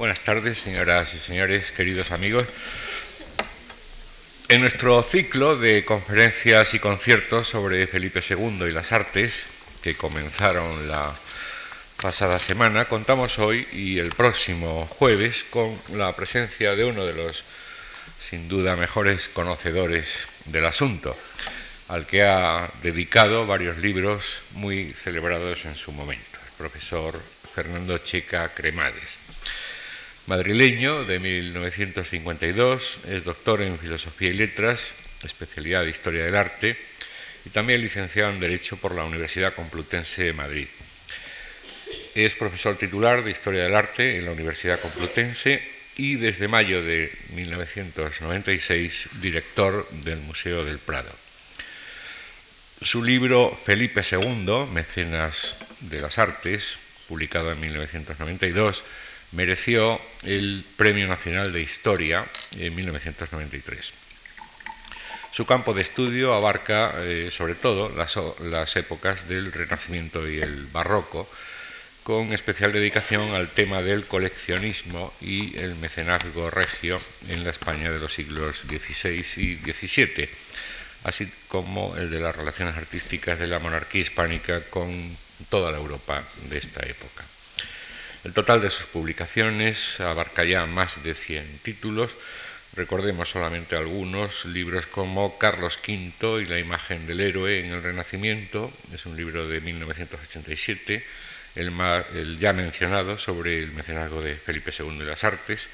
Buenas tardes, señoras y señores, queridos amigos. En nuestro ciclo de conferencias y conciertos sobre Felipe II y las artes, que comenzaron la pasada semana, contamos hoy y el próximo jueves con la presencia de uno de los, sin duda, mejores conocedores del asunto, al que ha dedicado varios libros muy celebrados en su momento, el profesor Fernando Checa Cremades. Madrileño de 1952, es doctor en Filosofía y Letras, especialidad de Historia del Arte, y también licenciado en Derecho por la Universidad Complutense de Madrid. Es profesor titular de Historia del Arte en la Universidad Complutense y desde mayo de 1996 director del Museo del Prado. Su libro Felipe II, Mecenas de las Artes, publicado en 1992, mereció el Premio Nacional de Historia en 1993. Su campo de estudio abarca eh, sobre todo las, las, épocas del Renacimiento y el Barroco, con especial dedicación al tema del coleccionismo y el mecenazgo regio en la España de los siglos XVI y XVII, así como el de las relaciones artísticas de la monarquía hispánica con toda la Europa de esta época. El total de sus publicaciones abarca ya más de 100 títulos. Recordemos solamente algunos libros como Carlos V y la imagen del héroe en el Renacimiento, es un libro de 1987, el, ya mencionado sobre el mecenazgo de Felipe II de las Artes,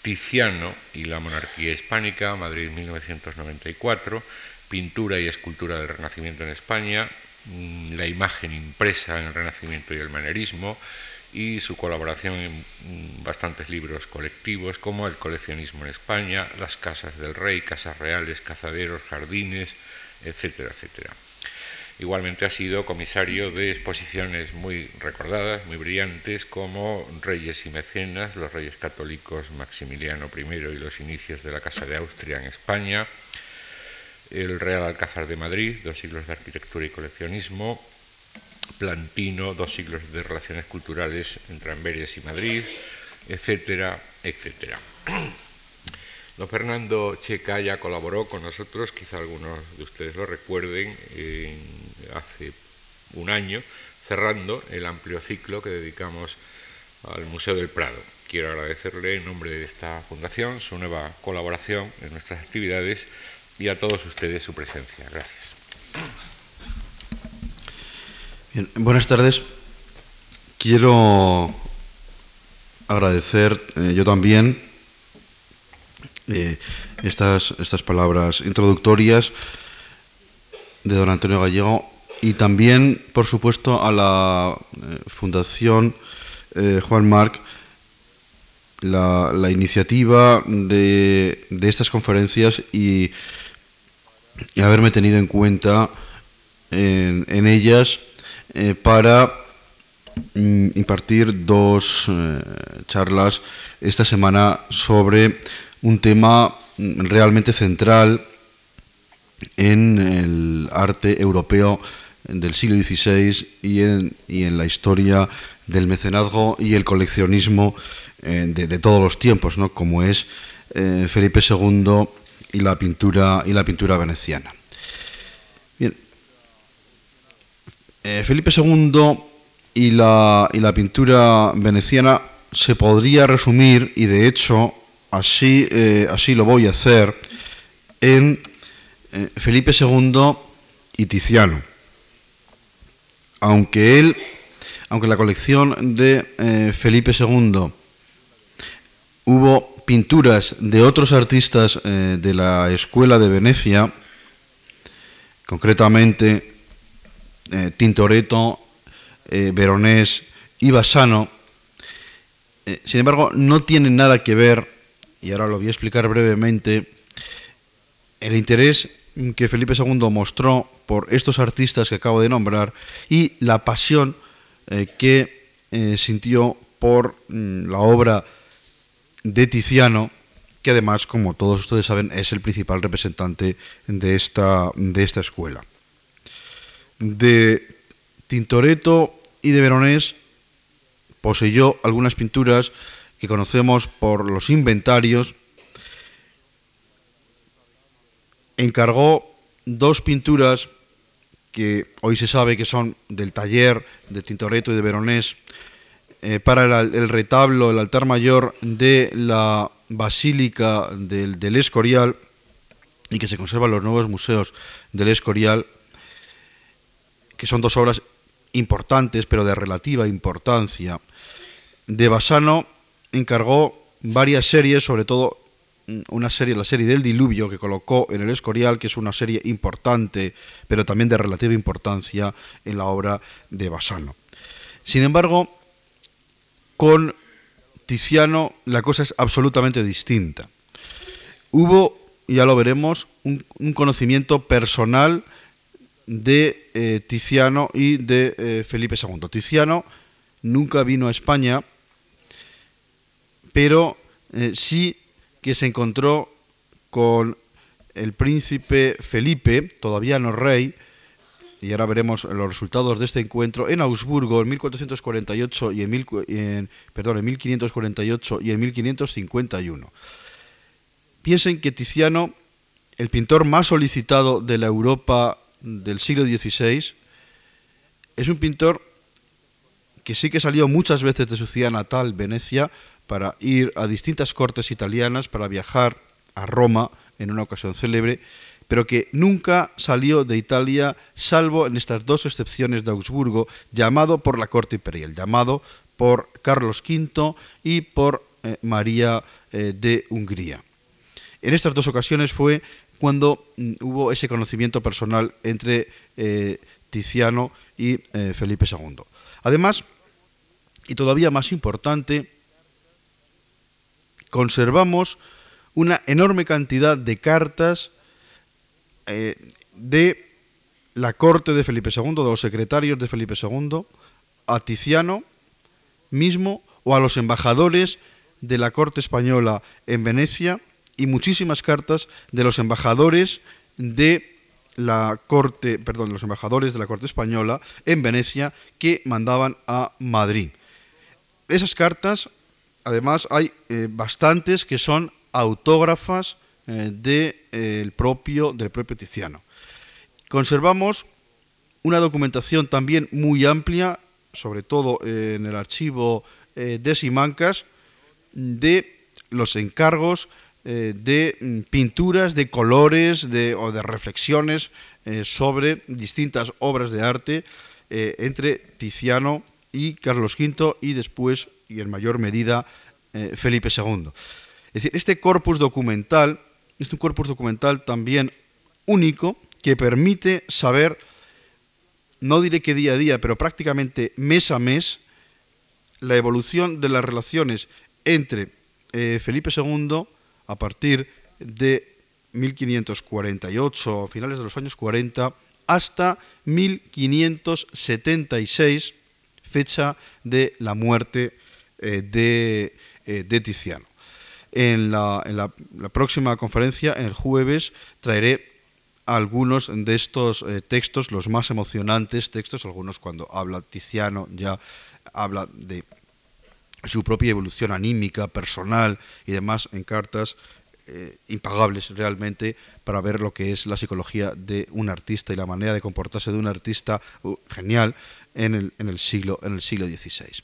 Tiziano y la monarquía hispánica, Madrid 1994, Pintura y escultura del Renacimiento en España, mm, la imagen impresa en el Renacimiento y el manerismo, y su colaboración en mm, bastantes libros colectivos como El coleccionismo en España, Las casas del rey, casas reales, cazaderos, jardines, etcétera, etcétera. Igualmente ha sido comisario de exposiciones muy recordadas, muy brillantes, como Reyes y Mecenas, los Reyes Católicos Maximiliano I y los inicios de la Casa de Austria en España, el Real Alcázar de Madrid, dos siglos de arquitectura y coleccionismo, Plantino, dos siglos de relaciones culturales entre Amberes y Madrid, etcétera, etcétera. Don Fernando Checa ya colaboró con nosotros, quizá algunos de ustedes lo recuerden, hace un año, cerrando el amplio ciclo que dedicamos al Museo del Prado. Quiero agradecerle en nombre de esta fundación su nueva colaboración en nuestras actividades y a todos ustedes su presencia. Gracias buenas tardes. Quiero agradecer eh, yo también eh, estas, estas palabras introductorias de don Antonio Gallego y también, por supuesto, a la eh, Fundación Juan Marc la, iniciativa de, estas conferencias y, haberme tenido en cuenta en, en ellas eh, para mm, impartir dos eh, charlas esta semana sobre un tema mm, realmente central en el arte europeo del siglo XVI y en, y en la historia del mecenazgo y el coleccionismo eh, de, todos los tiempos, ¿no? como es Felipe II y la pintura, y la pintura veneciana. Eh, Felipe II y la, pintura veneciana se podría resumir, y de hecho así, eh, así lo voy a hacer, en eh, Felipe II y Tiziano. Aunque él, aunque la colección de Felipe II hubo pinturas de otros artistas de la escuela de Venecia, concretamente eh, Tintoretto, eh, Veronés y Bassano, eh, sin embargo, no tienen nada que ver, y ahora lo voy a explicar brevemente, el interés que Felipe II mostró por estos artistas que acabo de nombrar y la pasión que sintió por mm, la obra de Tiziano, que además, como todos ustedes saben, es el principal representante de esta, de esta escuela de Tintoretto y de Veronés poseyó algunas pinturas que conocemos por los inventarios, encargó dos pinturas que hoy se sabe que son del taller de Tintoretto y de Veronés, eh, para el, retablo, el altar mayor de la Basílica del, Escorial, y que se conserva en los nuevos museos del Escorial, que son dos obras importantes, pero de relativa importancia. De Bassano encargó varias series, sobre todo una serie, la serie del diluvio que colocó en el Escorial, que es una serie importante, pero también de relativa importancia en la obra de Bassano. Sin embargo, con Tiziano la cosa es absolutamente distinta. Hubo, ya lo veremos, un, conocimiento personal de eh, Tiziano y de eh, Felipe II. Tiziano nunca vino a España, pero eh, sí que se encontró con el príncipe Felipe, todavía no rey, y ahora veremos los resultados de este encuentro, en Augsburgo en 1448 y en, perdón, en 1548 y en 1551. Piensen que Tiziano, el pintor más solicitado de la Europa del siglo XVI, es un pintor que sí que salió muchas veces de su ciudad natal, Venecia, para ir a distintas cortes italianas, para viajar a Roma en una ocasión célebre, pero que nunca salió de Italia, salvo en estas dos excepciones de Augsburgo, llamado por la corte imperial, llamado por Carlos V y por eh, María eh, de Hungría. En estas dos ocasiones fue cuando mm, hubo ese conocimiento personal entre eh, Tiziano y Felipe II. Además, y todavía más importante, conservamos una enorme cantidad de cartas eh, de la corte de Felipe II, de los secretarios de Felipe II, a Tiziano mismo o a los embajadores de la corte española en Venecia y muchísimas cartas de los embajadores de la corte, perdón, los embajadores de la corte española en Venecia que mandaban a Madrid. Esas cartas además hay eh, bastantes que son autógrafas eh, eh, propio, del propio Tiziano. Conservamos una documentación también muy amplia, sobre todo en el archivo de Simancas, de los encargos de mm, pinturas, de colores o de reflexiones sobre distintas obras de arte entre Tiziano y Carlos V y después y en mayor medida eh, Felipe II. Es decir, este corpus documental es un corpus documental también único que permite saber, no diré que día a día, pero prácticamente mes a mes, la evolución de las relaciones entre eh, Felipe II a partir de 1548, finales de los años 40, hasta 1576, fecha de la muerte eh, eh, de, Tiziano. En, la, próxima conferencia, en el jueves, traeré algunos de estos eh, textos, los más emocionantes textos, algunos cuando habla Tiziano ya habla de su propia evolución anímica, personal y demás en cartas impagables realmente para ver lo que es la psicología de un artista y la manera de comportarse de un artista uh, genial en el, en el, siglo, en el siglo XVI.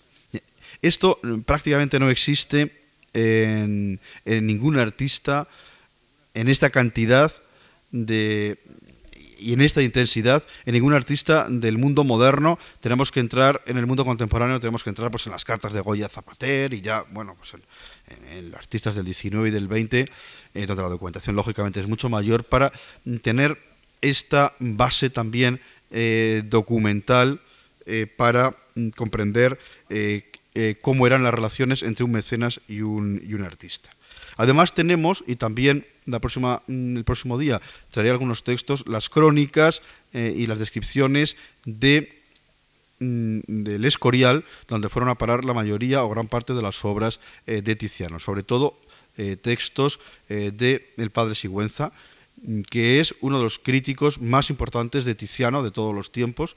Esto mm, prácticamente no existe en, ningún artista en esta cantidad de y en esta intensidad en ningún artista del mundo moderno tenemos que entrar en el mundo contemporáneo tenemos que entrar pues en las cartas de Goya Zapater y ya bueno pues en, los artistas del 19 y del 20 eh, donde la documentación lógicamente es mucho mayor para tener esta base también eh, documental eh, para comprender eh, cómo eran las relaciones entre un mecenas y un, artista. Además tenemos, y también la próxima, el próximo día traeré algunos textos, las crónicas eh, y las descripciones de, mm, del Escorial, donde fueron a parar la mayoría o gran parte de las obras eh, de Tiziano, sobre todo textos de el padre Sigüenza, mm, que es uno de los críticos más importantes de Tiziano de todos los tiempos,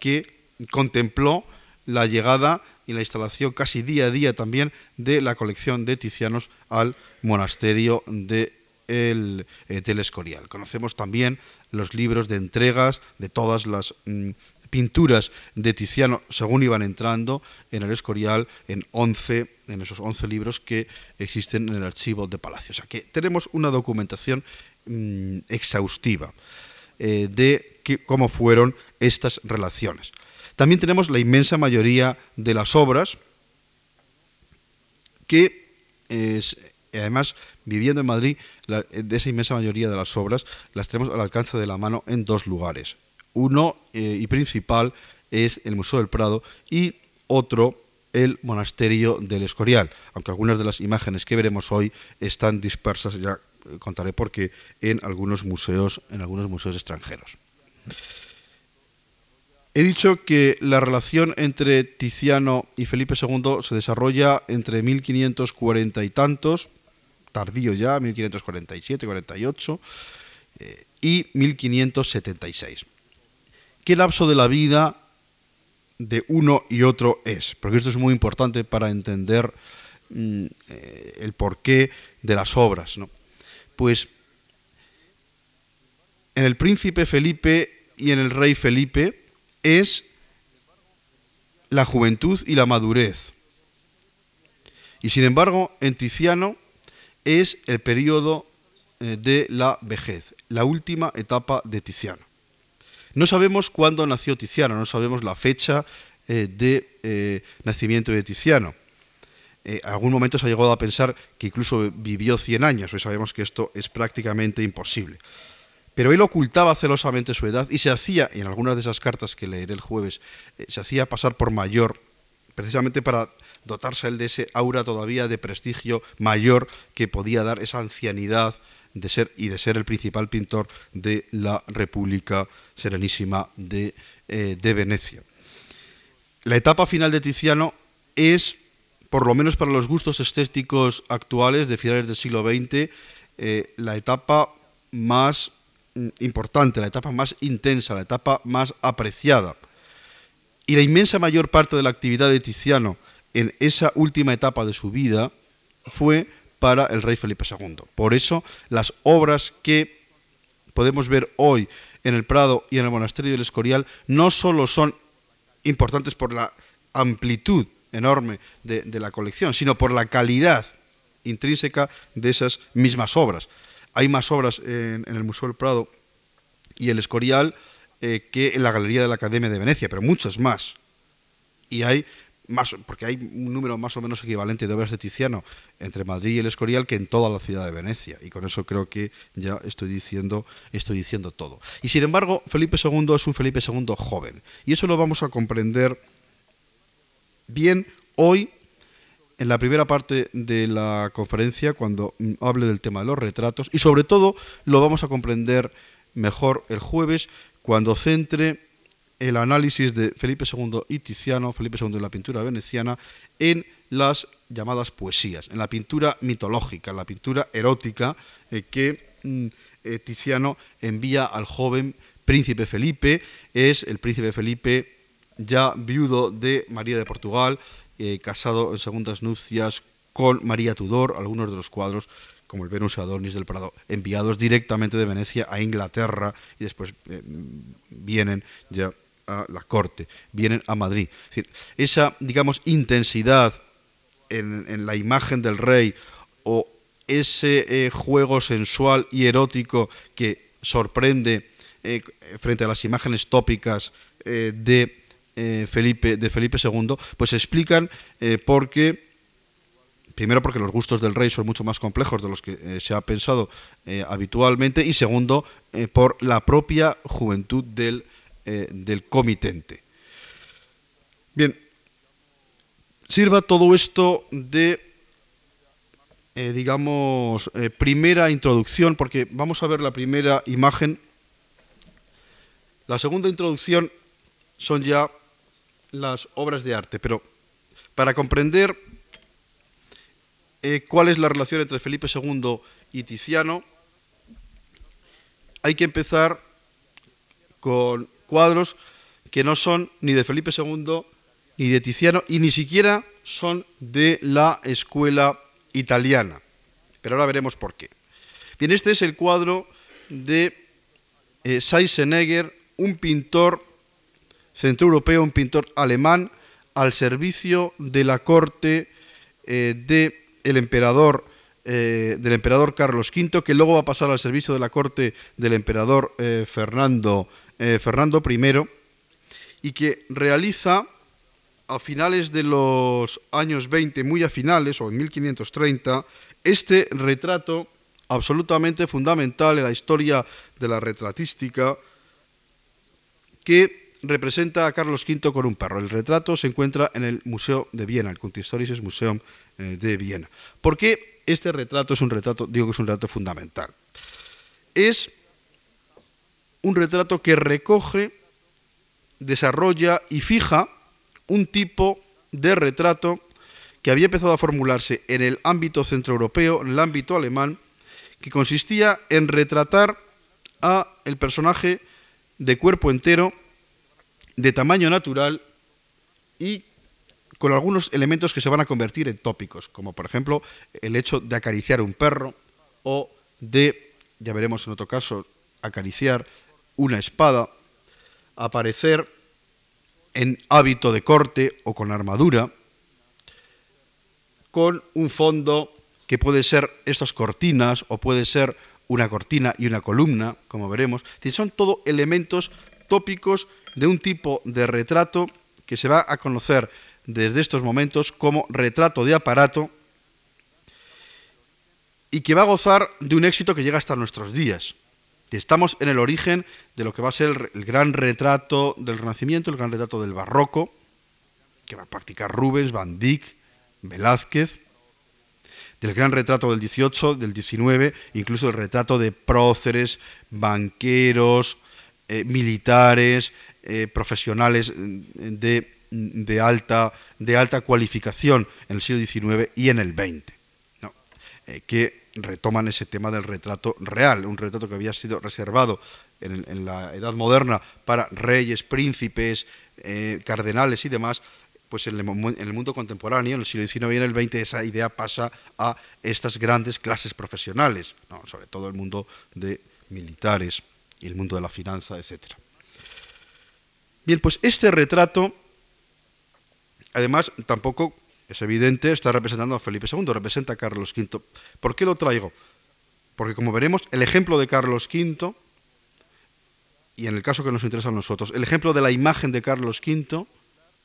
que contempló la llegada y la instalación casi día a día también de la colección de Tizianos al monasterio de el, eh, del Escorial. Conocemos también los libros de entregas de todas las mm, pinturas de Tiziano según iban entrando en el Escorial en 11, en esos 11 libros que existen en el archivo de Palacio. O sea que tenemos una documentación mm, exhaustiva eh, de cómo fueron estas relaciones. También tenemos la inmensa mayoría de las obras que además viviendo en Madrid, de esa inmensa mayoría de las obras las tenemos al alcance de la mano en dos lugares. Uno eh, y principal es el Museo del Prado y otro el monasterio del Escorial, aunque algunas de las imágenes que veremos hoy están dispersas, ya eh, contaré por qué, en algunos museos, en algunos museos extranjeros. He dicho que la relación entre Tiziano y Felipe II se desarrolla entre 1540 y tantos, tardío ya, 1547, 48, eh, y 1576. ¿Qué lapso de la vida de uno y otro es? Porque esto es muy importante para entender mm, eh, el porqué de las obras. Pues en el príncipe Felipe y en el rey Felipe, es la juventud y la madurez. Y sin embargo, en Tiziano es el periodo eh, de la vejez, la última etapa de Tiziano. No sabemos cuándo nació Tiziano, no sabemos la fecha eh, de eh, nacimiento de Tiziano. en algún momento se ha llegado a pensar que incluso vivió 100 años, hoy sabemos que esto es prácticamente imposible. Pero él ocultaba celosamente su edad y se hacía, en algunas de esas cartas que leeré el jueves, eh, se hacía pasar por mayor, precisamente para dotarse él de ese aura todavía de prestigio mayor que podía dar esa ancianidad de ser y de ser el principal pintor de la República Serenísima de, eh, Venecia. La etapa final de Tiziano es, por lo menos para los gustos estéticos actuales de finales del siglo XX, eh, la etapa más importante, la etapa más intensa, la etapa más apreciada. Y la inmensa mayor parte de la actividad de Tiziano en esa última etapa de su vida fue para el rey Felipe II. Por eso las obras que podemos ver hoy en el Prado y en el Monasterio del Escorial no solo son importantes por la amplitud enorme de, de la colección, sino por la calidad intrínseca de esas mismas obras. Hay más obras en, el Museo del Prado y el Escorial eh, que en la Galería de la Academia de Venecia, pero muchas más. Y hay más, porque hay un número más o menos equivalente de obras de Tiziano entre Madrid y el Escorial que en toda la ciudad de Venecia. Y con eso creo que ya estoy diciendo, estoy diciendo todo. Y sin embargo, Felipe II es un Felipe II joven. Y eso lo vamos a comprender bien hoy en la primera parte de la conferencia cuando hable del tema de los retratos y sobre todo lo vamos a comprender mejor el jueves cuando centre el análisis de Felipe II y Tiziano, Felipe II de la pintura veneciana, en las llamadas poesías, en la pintura mitológica, en la pintura erótica eh, que mm, eh, Tiziano envía al joven príncipe Felipe, es el príncipe Felipe ya viudo de María de Portugal, eh, casado en segundas nupcias con María Tudor, algunos de los cuadros como el Venus Adonis del Prado, enviados directamente de Venecia a Inglaterra y después eh, vienen ya a la corte, vienen a Madrid. esa, digamos, intensidad en, la imagen del rey o ese eh, juego sensual y erótico que sorprende frente a las imágenes tópicas de eh, Felipe, de Felipe II, pues explican eh, por qué, primero porque los gustos del rey son mucho más complejos de los que eh, se ha pensado habitualmente, y segundo, por la propia juventud del, del comitente. Bien, sirva todo esto de, digamos, primera introducción, porque vamos a ver la primera imagen. La segunda introducción son ya las obras de arte, pero para comprender eh, cuál es la relación entre Felipe II y Tiziano, hay que empezar con cuadros que no son ni de Felipe II ni de Tiziano y ni siquiera son de la escuela italiana. Pero ahora veremos por qué. Bien, este es el cuadro de eh, Seisenegger, un pintor centroeuropeo, un pintor alemán, al servicio de la corte eh, del emperador eh, del emperador Carlos V, que luego va a pasar al servicio de la corte del emperador eh, Fernando, Fernando I, y que realiza a finales de los años 20, muy a finales, o en 1530, este retrato absolutamente fundamental en la historia de la retratística, que representa a Carlos V con un perro. El retrato se encuentra en el Museo de Viena, el Kunsthistorisches Museum eh, de Viena. ¿Por qué este retrato es un retrato, digo que es un retrato fundamental? Es un retrato que recoge, desarrolla y fija un tipo de retrato que había empezado a formularse en el ámbito centroeuropeo, en el ámbito alemán, que consistía en retratar a el personaje de cuerpo entero de tamaño natural y con algunos elementos que se van a convertir en tópicos, como por ejemplo el hecho de acariciar un perro o de, ya veremos en otro caso, acariciar una espada, aparecer en hábito de corte o con armadura, con un fondo que puede ser estas cortinas o puede ser una cortina y una columna, como veremos. Son todo elementos tópicos de un tipo de retrato que se va a conocer desde estos momentos como retrato de aparato y que va a gozar de un éxito que llega hasta nuestros días. Estamos en el origen de lo que va a ser el, gran retrato del Renacimiento, el gran retrato del Barroco, que va a practicar Rubens, Van Dyck, Velázquez, del gran retrato del 18, del 19, incluso el retrato de próceres, banqueros, eh, militares, eh, profesionales de, alta, de alta cualificación en el siglo XIX y en el XX, eh, que retoman ese tema del retrato real, un retrato que había sido reservado en, la Edad Moderna para reyes, príncipes, cardenales y demás, pues en el, en el, mundo contemporáneo, en el siglo XIX y en el XX, esa idea pasa a estas grandes clases profesionales, sobre todo el mundo de militares el mundo de la finanza, etc. Bien, pues este retrato, además, tampoco es evidente, está representando a Felipe II, representa a Carlos V. ¿Por qué lo traigo? Porque como veremos, el ejemplo de Carlos V, y en el caso que nos interesa a nosotros, el ejemplo de la imagen de Carlos V,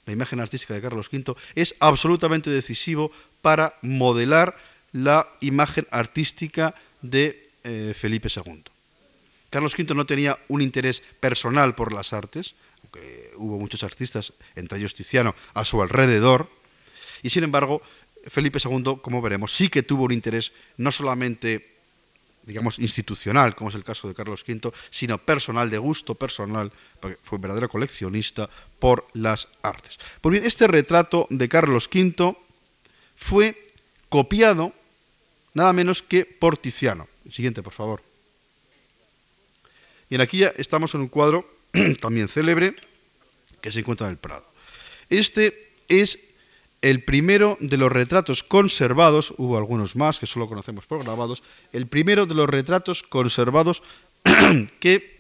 la imagen artística de Carlos V, es absolutamente decisivo para modelar la imagen artística de eh, Felipe II. Carlos V no tenía un interés personal por las artes, aunque hubo muchos artistas, entre ellos Tiziano, a su alrededor, y sin embargo, Felipe II, como veremos, sí que tuvo un interés no solamente digamos, institucional, como es el caso de Carlos V, sino personal, de gusto personal, porque fue un verdadero coleccionista por las artes. Pues bien, este retrato de Carlos V fue copiado nada menos que por Tiziano. siguiente, por favor. Y aquí ya estamos en un cuadro también célebre que se encuentra en el Prado. Este es el primero de los retratos conservados, hubo algunos más que solo conocemos por grabados, el primero de los retratos conservados que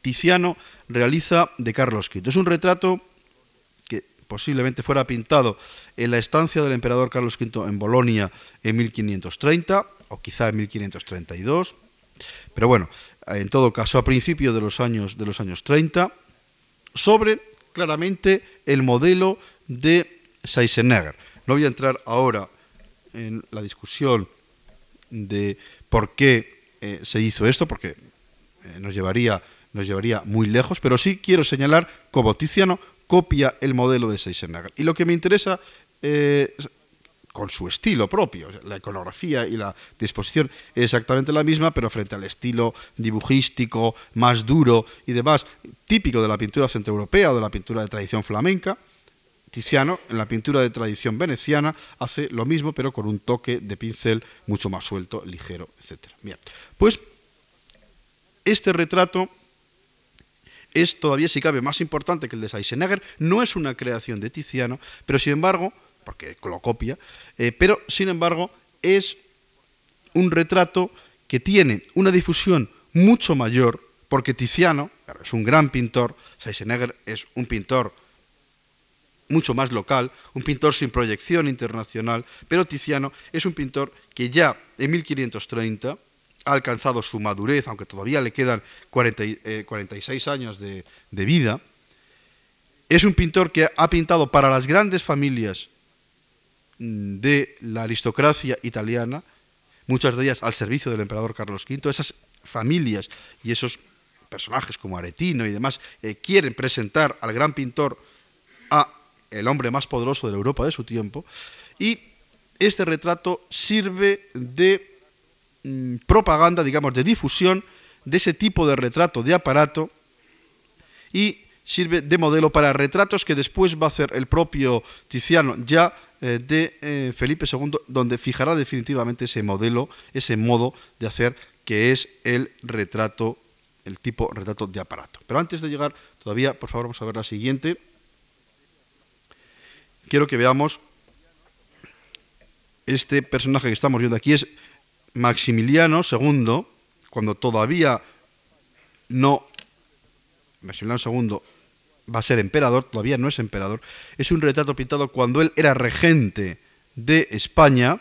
Tiziano realiza de Carlos V. Es un retrato que posiblemente fuera pintado en la estancia del emperador Carlos V en Bolonia en 1530 o quizá en 1532. Pero bueno, en todo caso a principios de los años, de los años 30, sobre claramente el modelo de Seisenegger. No voy a entrar ahora en la discusión de por qué eh, se hizo esto, porque eh, nos, llevaría, nos llevaría muy lejos, pero sí quiero señalar cómo Tiziano copia el modelo de Seisenegger. Y lo que me interesa eh, con su estilo propio. La iconografía y la disposición es exactamente la misma, pero frente al estilo dibujístico, más duro y demás, típico de la pintura centroeuropea o de la pintura de tradición flamenca, Tiziano, en la pintura de tradición veneciana, hace lo mismo, pero con un toque de pincel mucho más suelto, ligero, etc. Bien, pues este retrato es todavía, si cabe, más importante que el de Seisenegger. No es una creación de Tiziano, pero sin embargo, porque lo copia, eh, pero sin embargo es un retrato que tiene una difusión mucho mayor, porque Tiziano es un gran pintor, Seisenegger es un pintor mucho más local, un pintor sin proyección internacional, pero Tiziano es un pintor que ya en 1530 ha alcanzado su madurez, aunque todavía le quedan 46 eh, años de, vida. Es un pintor que ha pintado para las grandes familias de la aristocracia italiana, muchas de ellas al servicio del emperador Carlos V. Esas familias y esos personajes como Aretino y demás eh, quieren presentar al gran pintor a el hombre más poderoso de la Europa de su tiempo y este retrato sirve de mm, propaganda, digamos, de difusión de ese tipo de retrato de aparato y sirve de modelo para retratos que después va a hacer el propio Tiziano ya de eh, Felipe II, donde fijará definitivamente ese modelo, ese modo de hacer que es el retrato el tipo retrato de aparato. Pero antes de llegar, todavía, por favor, vamos a ver la siguiente. Quiero que veamos este personaje que estamos viendo aquí es Maximiliano II, cuando todavía no Maximiliano II va a ser emperador, todavía no es emperador, es un retrato pintado cuando él era regente de España,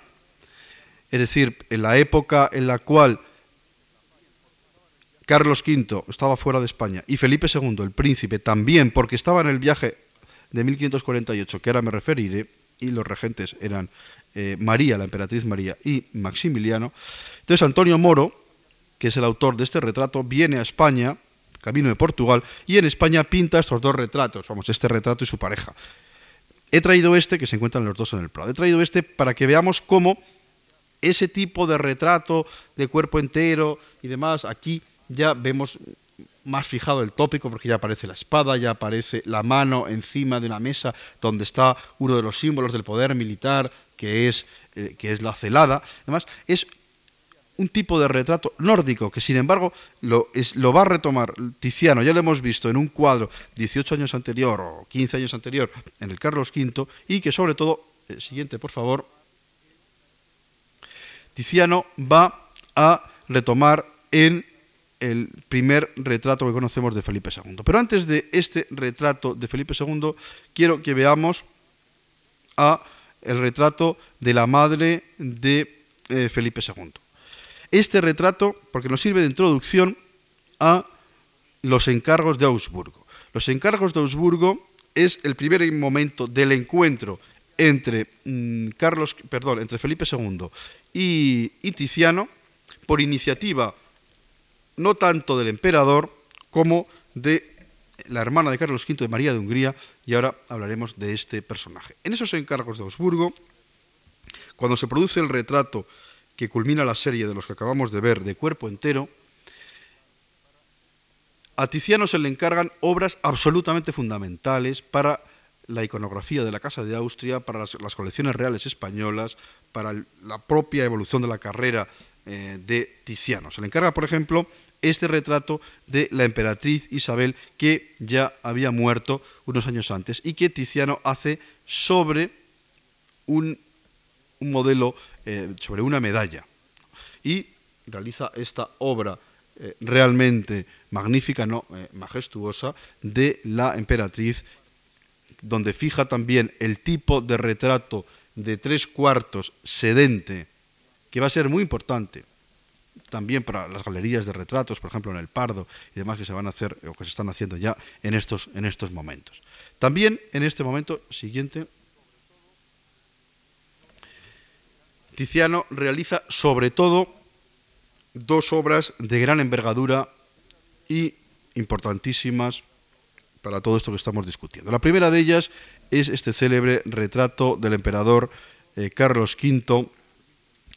es decir, en la época en la cual Carlos V estaba fuera de España y Felipe II, el príncipe, también, porque estaba en el viaje de 1548, que ahora me referiré, y los regentes eran eh, María, la emperatriz María, y Maximiliano. Entonces Antonio Moro, que es el autor de este retrato, viene a España, camino de Portugal, y en España pinta estos dos retratos, vamos, este retrato y su pareja. He traído este, que se encuentran los dos en el Prado, he traído este para que veamos cómo ese tipo de retrato de cuerpo entero y demás, aquí ya vemos más fijado el tópico porque ya aparece la espada, ya aparece la mano encima de una mesa donde está uno de los símbolos del poder militar que es, eh, que es la celada. Además, es un tipo de retrato nórdico que sin embargo lo, va a retomar Tiziano, ya lo hemos visto en un cuadro 18 años anterior o 15 años anterior en el Carlos V y que sobre todo, el siguiente por favor, Tiziano va a retomar en el primer retrato que conocemos de Felipe II. Pero antes de este retrato de Felipe II, quiero que veamos a el retrato de la madre de eh, Felipe II. Este retrato, porque nos sirve de introducción a los encargos de Augsburgo. Los encargos de Augsburgo es el primer momento del encuentro entre mm, Carlos, perdón, entre Felipe II y, y Tiziano por iniciativa no tanto del emperador como de la hermana de Carlos V de María de Hungría, y ahora hablaremos de este personaje. En esos encargos de Augsburgo, cuando se produce el retrato que culmina la serie de los que acabamos de ver de cuerpo entero, a Tiziano se le encargan obras absolutamente fundamentales para la iconografía de la Casa de Austria, para las, colecciones reales españolas, para la propia evolución de la carrera eh, de Tiziano. Se le encarga, por ejemplo, este retrato de la emperatriz Isabel que ya había muerto unos años antes y que Tiziano hace sobre un, modelo, eh, sobre una medalla. Y realiza esta obra eh, realmente magnífica, no, majestuosa, de la emperatriz, donde fija también el tipo de retrato de tres cuartos sedente que va a ser muy importante también para las galerías de retratos, por ejemplo en el Pardo y demás que se van a hacer o que se están haciendo ya en estos, en estos momentos. También en este momento siguiente, Tiziano realiza sobre todo dos obras de gran envergadura y importantísimas para todo esto que estamos discutiendo. La primera de ellas es este célebre retrato del emperador eh, Carlos V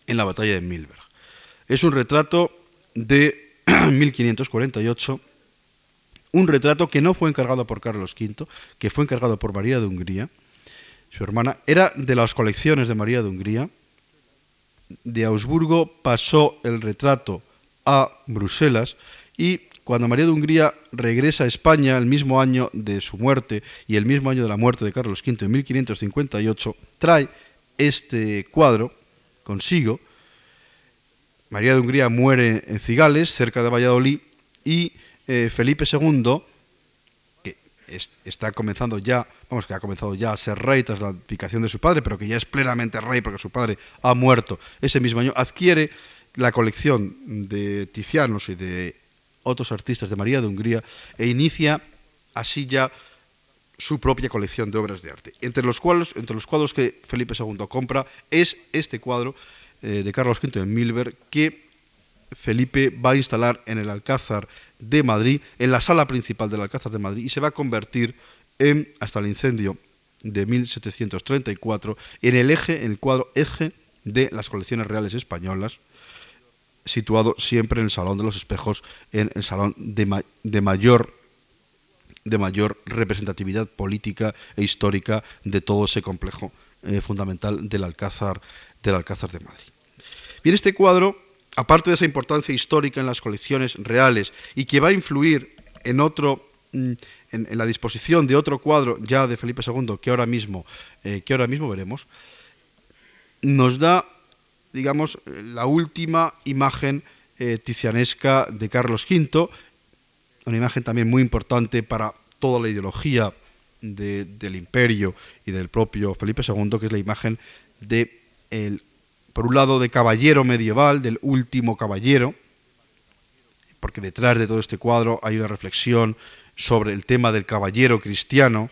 en la batalla de Milberg. Es un retrato de 1548, un retrato que no fue encargado por Carlos V, que fue encargado por María de Hungría, su hermana, era de las colecciones de María de Hungría. De Augsburgo pasó el retrato a Bruselas y cuando María de Hungría regresa a España el mismo año de su muerte y el mismo año de la muerte de Carlos V en 1558, trae este cuadro consigo. María de Hungría muere en Cigales, cerca de Valladolid, y eh, Felipe II, está comenzando ya, vamos, que ha comenzado ya a ser rey tras la abdicación de su padre, pero que ya es plenamente rey porque su padre ha muerto ese mismo año, adquiere la colección de Tizianos y de otros artistas de María de Hungría e inicia así ya su propia colección de obras de arte. Entre los cuadros, entre los cuadros que Felipe II compra es este cuadro eh, de Carlos V en Milberg que Felipe va a instalar en el Alcázar de Madrid, en la sala principal del Alcázar de Madrid, y se va a convertir en, hasta el incendio de 1734, en el eje, en el cuadro eje de las colecciones reales españolas, situado siempre en el Salón de los Espejos, en el salón de, de mayor de mayor representatividad política e histórica de todo ese complejo eh, fundamental del Alcázar, del Alcázar de Madrid. Bien, este cuadro, aparte de esa importancia histórica en las colecciones reales y que va a influir en otro mm, en, la disposición de otro cuadro ya de Felipe II que ahora mismo, eh, que ahora mismo veremos, nos da digamos, la última imagen eh, tizianesca de Carlos V, una imagen también muy importante para toda la ideología del imperio y del propio Felipe II, que es la imagen de, el, por un lado, de caballero medieval, del último caballero, porque detrás de todo este cuadro hay una reflexión sobre el tema del caballero cristiano,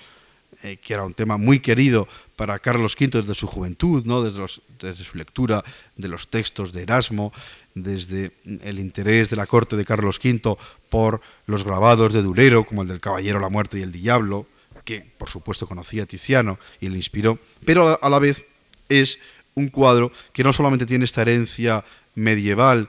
eh, que era un tema muy querido para Carlos V desde su juventud, ¿no? desde, su lectura de los textos de Erasmo, desde el interés de la corte de Carlos V por los grabados de Durero, como el del Caballero, la Muerte y el Diablo, que por supuesto conocía Tiziano y le inspiró, pero a la vez es un cuadro que no solamente tiene esta herencia medieval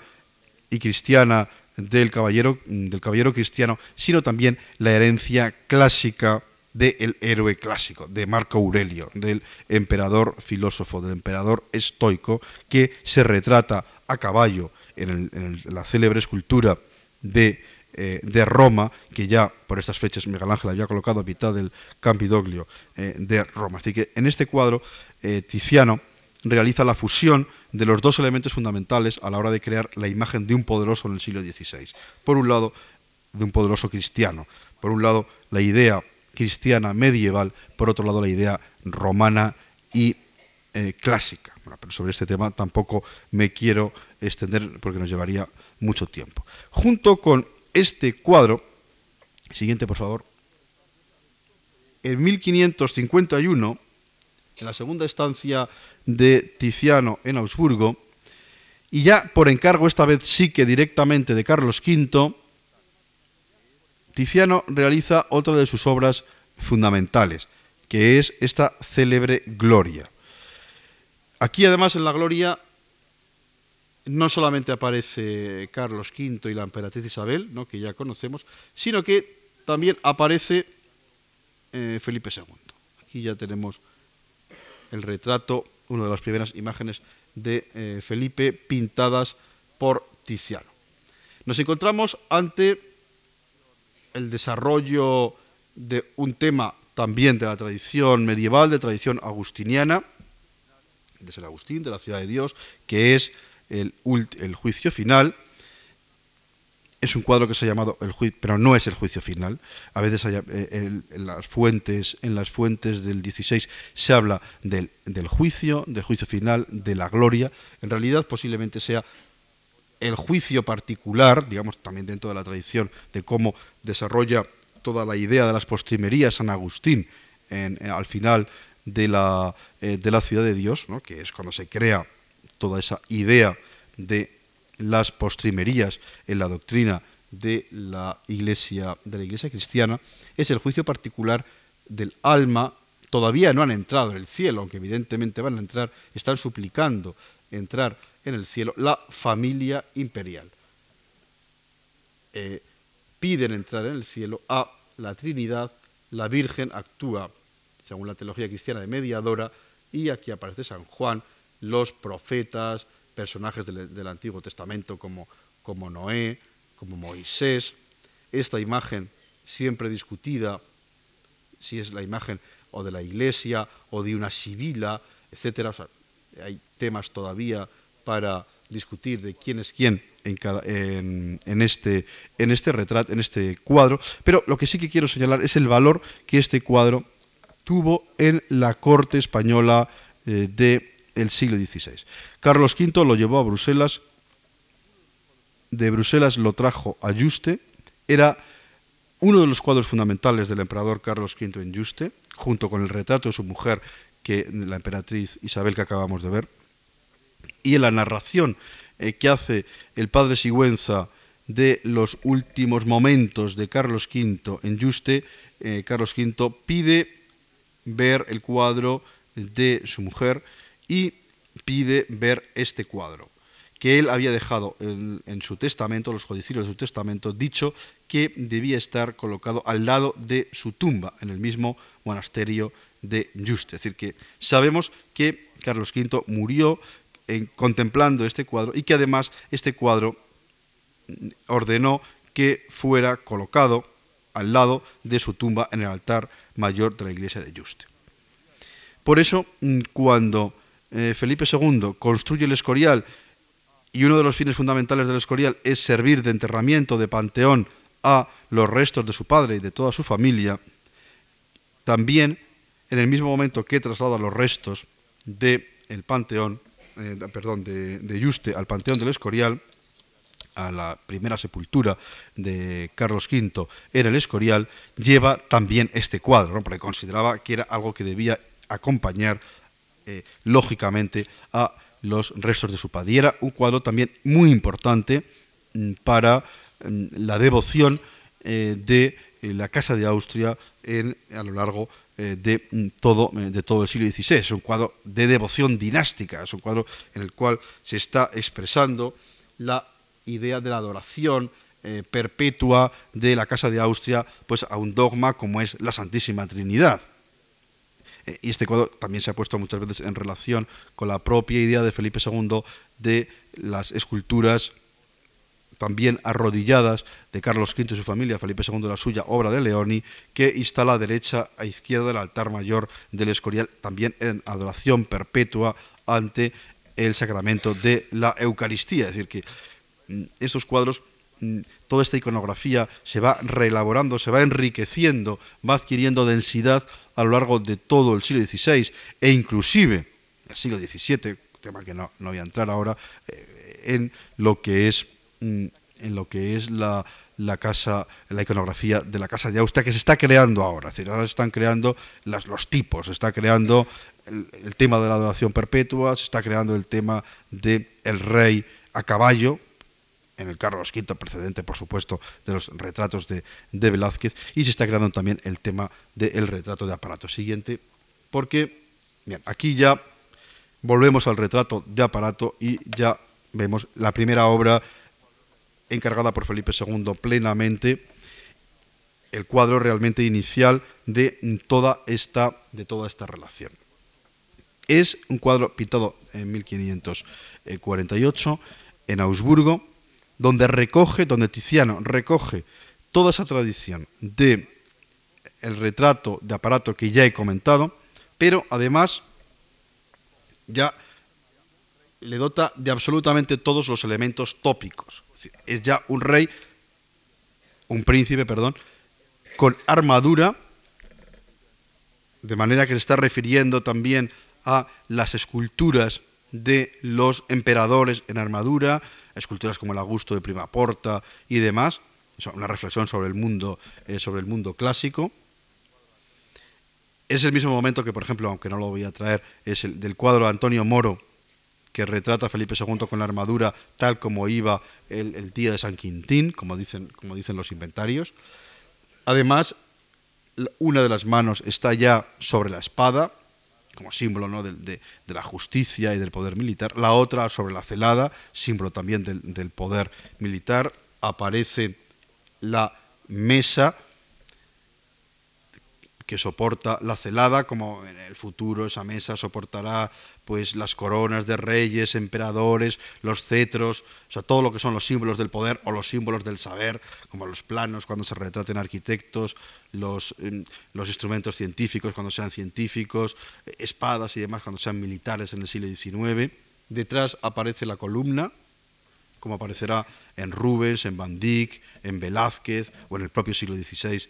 y cristiana del caballero, del caballero cristiano, sino también la herencia clásica del héroe clásico, de Marco Aurelio, del emperador filósofo, del emperador estoico, que se retrata a caballo en, la célebre escultura de, eh, de, Roma, que ya por estas fechas Miguel Ángel había colocado a mitad del Campidoglio eh, de Roma. Así que en este cuadro eh, Tiziano realiza la fusión de los dos elementos fundamentales a la hora de crear la imagen de un poderoso en el siglo XVI. Por un lado, de un poderoso cristiano. Por un lado, la idea cristiana medieval, por otro lado la idea romana y eh, clásica. pero sobre este tema tampoco me quiero extender porque nos llevaría mucho tiempo. Junto con este cuadro, siguiente por favor, en 1551, en la segunda estancia de Tiziano en Augsburgo, y ya por encargo esta vez sí que directamente de Carlos V, Tiziano realiza otra de sus obras fundamentales, que es esta célebre Gloria. Aquí además en la Gloria no solamente aparece Carlos V y la emperatriz Isabel, ¿no? que ya conocemos, sino que también aparece eh, Felipe II. Aquí ya tenemos el retrato, una de las primeras imágenes de eh, Felipe pintadas por Tiziano. Nos encontramos ante el desarrollo de un tema también de la tradición medieval, de tradición agustiniana, de San Agustín, de la ciudad de Dios, que es el, juicio final. Es un cuadro que se ha llamado el juicio, pero no es el juicio final. A veces eh, en, las fuentes, en las fuentes del 16 se habla del, del juicio, del juicio final, de la gloria. En realidad posiblemente sea el juicio particular, digamos también dentro de la tradición de cómo desarrolla toda la idea de las postrimerías San Agustín en, al final de la, eh, de la ciudad de Dios, que es cuando se crea toda esa idea de las postrimerías en la doctrina de la iglesia, de la iglesia cristiana, es el juicio particular del alma. Todavía no han entrado en el cielo, aunque evidentemente van a entrar, están suplicando entrar en el cielo, la familia imperial. Eh, piden entrar en el cielo a la Trinidad, la Virgen actúa, según la teología cristiana, de mediadora, y aquí aparece San Juan, los profetas, personajes del, Antiguo Testamento como, como Noé, como Moisés, esta imagen siempre discutida, si es la imagen o de la iglesia o de una sibila, etc. hay temas todavía para discutir de quién es quién en, en, este, en este retrato, en este cuadro, pero lo que sí que quiero señalar es el valor que este cuadro tuvo en la corte española eh, del siglo XVI. Carlos V lo llevó a Bruselas, de Bruselas lo trajo a Juste, era uno de los cuadros fundamentales del emperador Carlos V en Juste, junto con el retrato de su mujer, que la emperatriz Isabel que acabamos de ver, y en la narración eh, que hace el padre Sigüenza de los últimos momentos de Carlos V en Juste, eh, Carlos V pide ver el cuadro de su mujer y pide ver este cuadro, que él había dejado en, su testamento, los codicilios de su testamento, dicho que debía estar colocado al lado de su tumba, en el mismo monasterio de Juste. Es decir, que sabemos que Carlos V murió contemplando este cuadro y que además este cuadro ordenó que fuera colocado al lado de su tumba en el altar mayor de la iglesia de Juste. Por eso, mm, cuando eh, Felipe II construye el Escorial. Y uno de los fines fundamentales del Escorial es servir de enterramiento, de panteón a los restos de su padre y de toda su familia, también en el mismo momento que traslada los restos del panteón, eh, perdón, de, de Yuste al Panteón del Escorial, a la primera sepultura de Carlos V en el Escorial, lleva también este cuadro, porque consideraba que era algo que debía acompañar eh, lógicamente a los restos de su padre. Y era un cuadro también muy importante mm, para mm, la devoción eh, de la Casa de Austria en, a lo largo eh, de mm, todo, eh, de todo el siglo XVI. Es un cuadro de devoción dinástica, es un cuadro en el cual se está expresando la idea de la adoración eh, perpetua de la Casa de Austria pues, a un dogma como es la Santísima Trinidad. Y este cuadro también se ha puesto muchas veces en relación con la propia idea de Felipe II de las esculturas también arrodilladas de Carlos V y su familia, Felipe II la suya, obra de Leoni, que instala a derecha a izquierda del altar mayor del Escorial, también en adoración perpetua ante el sacramento de la Eucaristía. Es decir, que mm, estos cuadros, toda esta iconografía se va reelaborando, se va enriqueciendo, va adquiriendo densidad a lo largo de todo el siglo XVI e inclusive el siglo XVII, tema que no, no voy a entrar ahora, eh, en lo que es Mm, en lo que es la, casa, la iconografía de la casa de Austria que se está creando ahora. Es decir, ahora se están creando los tipos, se está creando el, tema de la adoración perpetua, se está creando el tema del el rey a caballo, en el Carlos V precedente, por supuesto, de los retratos de, Velázquez, y se está creando también el tema del retrato de aparato siguiente, porque bien, aquí ya volvemos al retrato de aparato y ya vemos la primera obra encargada por Felipe II plenamente el cuadro realmente inicial de toda esta, de toda esta relación. Es un cuadro pintado en 1548 en Augsburgo, donde recoge, donde Tiziano recoge toda esa tradición de el retrato de aparato que ya he comentado, pero además ya le dota de absolutamente todos los elementos tópicos. Es ya un rey, un príncipe, perdón, con armadura, de manera que se está refiriendo también a las esculturas de los emperadores en armadura, esculturas como el Augusto de Primaporta y demás, una reflexión sobre el mundo, eh, sobre el mundo clásico. Es el mismo momento que, por ejemplo, aunque no lo voy a traer, es el del cuadro de Antonio Moro, que retrata a Felipe II con la armadura tal como iba el, día de San Quintín, como dicen, como dicen los inventarios. Además, una de las manos está ya sobre la espada, como símbolo ¿no? de, la justicia y del poder militar, la otra sobre la celada, símbolo también del poder militar, aparece la mesa que soporta la celada, como en el futuro esa mesa soportará pues las coronas de reyes, emperadores, los cetros, o sea, todo lo que son los símbolos del poder o los símbolos del saber, como los planos cuando se retraten arquitectos, los, em, los instrumentos científicos cuando sean científicos, espadas y demás cuando sean militares en el siglo XIX. Detrás aparece la columna, como aparecerá en Rubens, en Van Dyck, en Velázquez o en el propio siglo XVI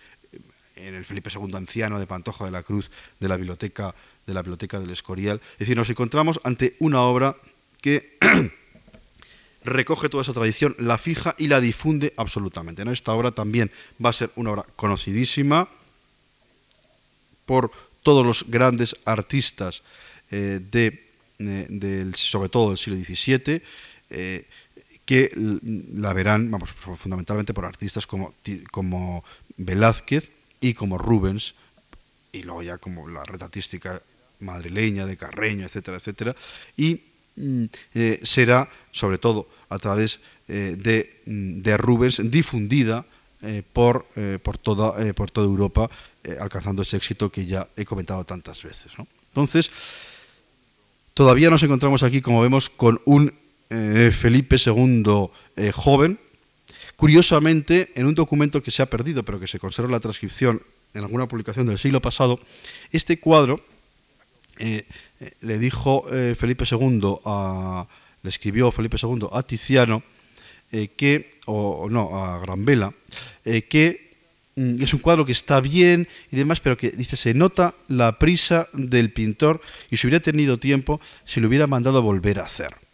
en el Felipe II Anciano de Pantoja de la Cruz de la biblioteca, de la biblioteca del Escorial. Es decir, nos encontramos ante una obra que recoge toda esa tradición, la fija y la difunde absolutamente. Esta obra también va a ser una obra conocidísima por todos los grandes artistas eh, de, eh, sobre todo del siglo XVII, eh, que la verán, vamos, fundamentalmente por artistas como, como Velázquez, y como Rubens, y luego ya como la retratística madrileña de Carreño, etcétera, etcétera, y mm, eh, será sobre todo a través eh, de, mm, de, Rubens difundida eh, por, por, toda, por toda Europa, alcanzando ese éxito que ya he comentado tantas veces. Entonces, todavía nos encontramos aquí, como vemos, con un Felipe II joven, Curiosamente, en un documento que se ha perdido, pero que se conserva la transcripción en alguna publicación del siglo pasado, este cuadro eh, eh, le dijo eh, Felipe II a, le escribió Felipe II a Tiziano que, o, no, a Granvela, que mm, es un cuadro que está bien y demás, pero que dice se nota la prisa del pintor y si hubiera tenido tiempo se lo hubiera mandado a volver a hacer.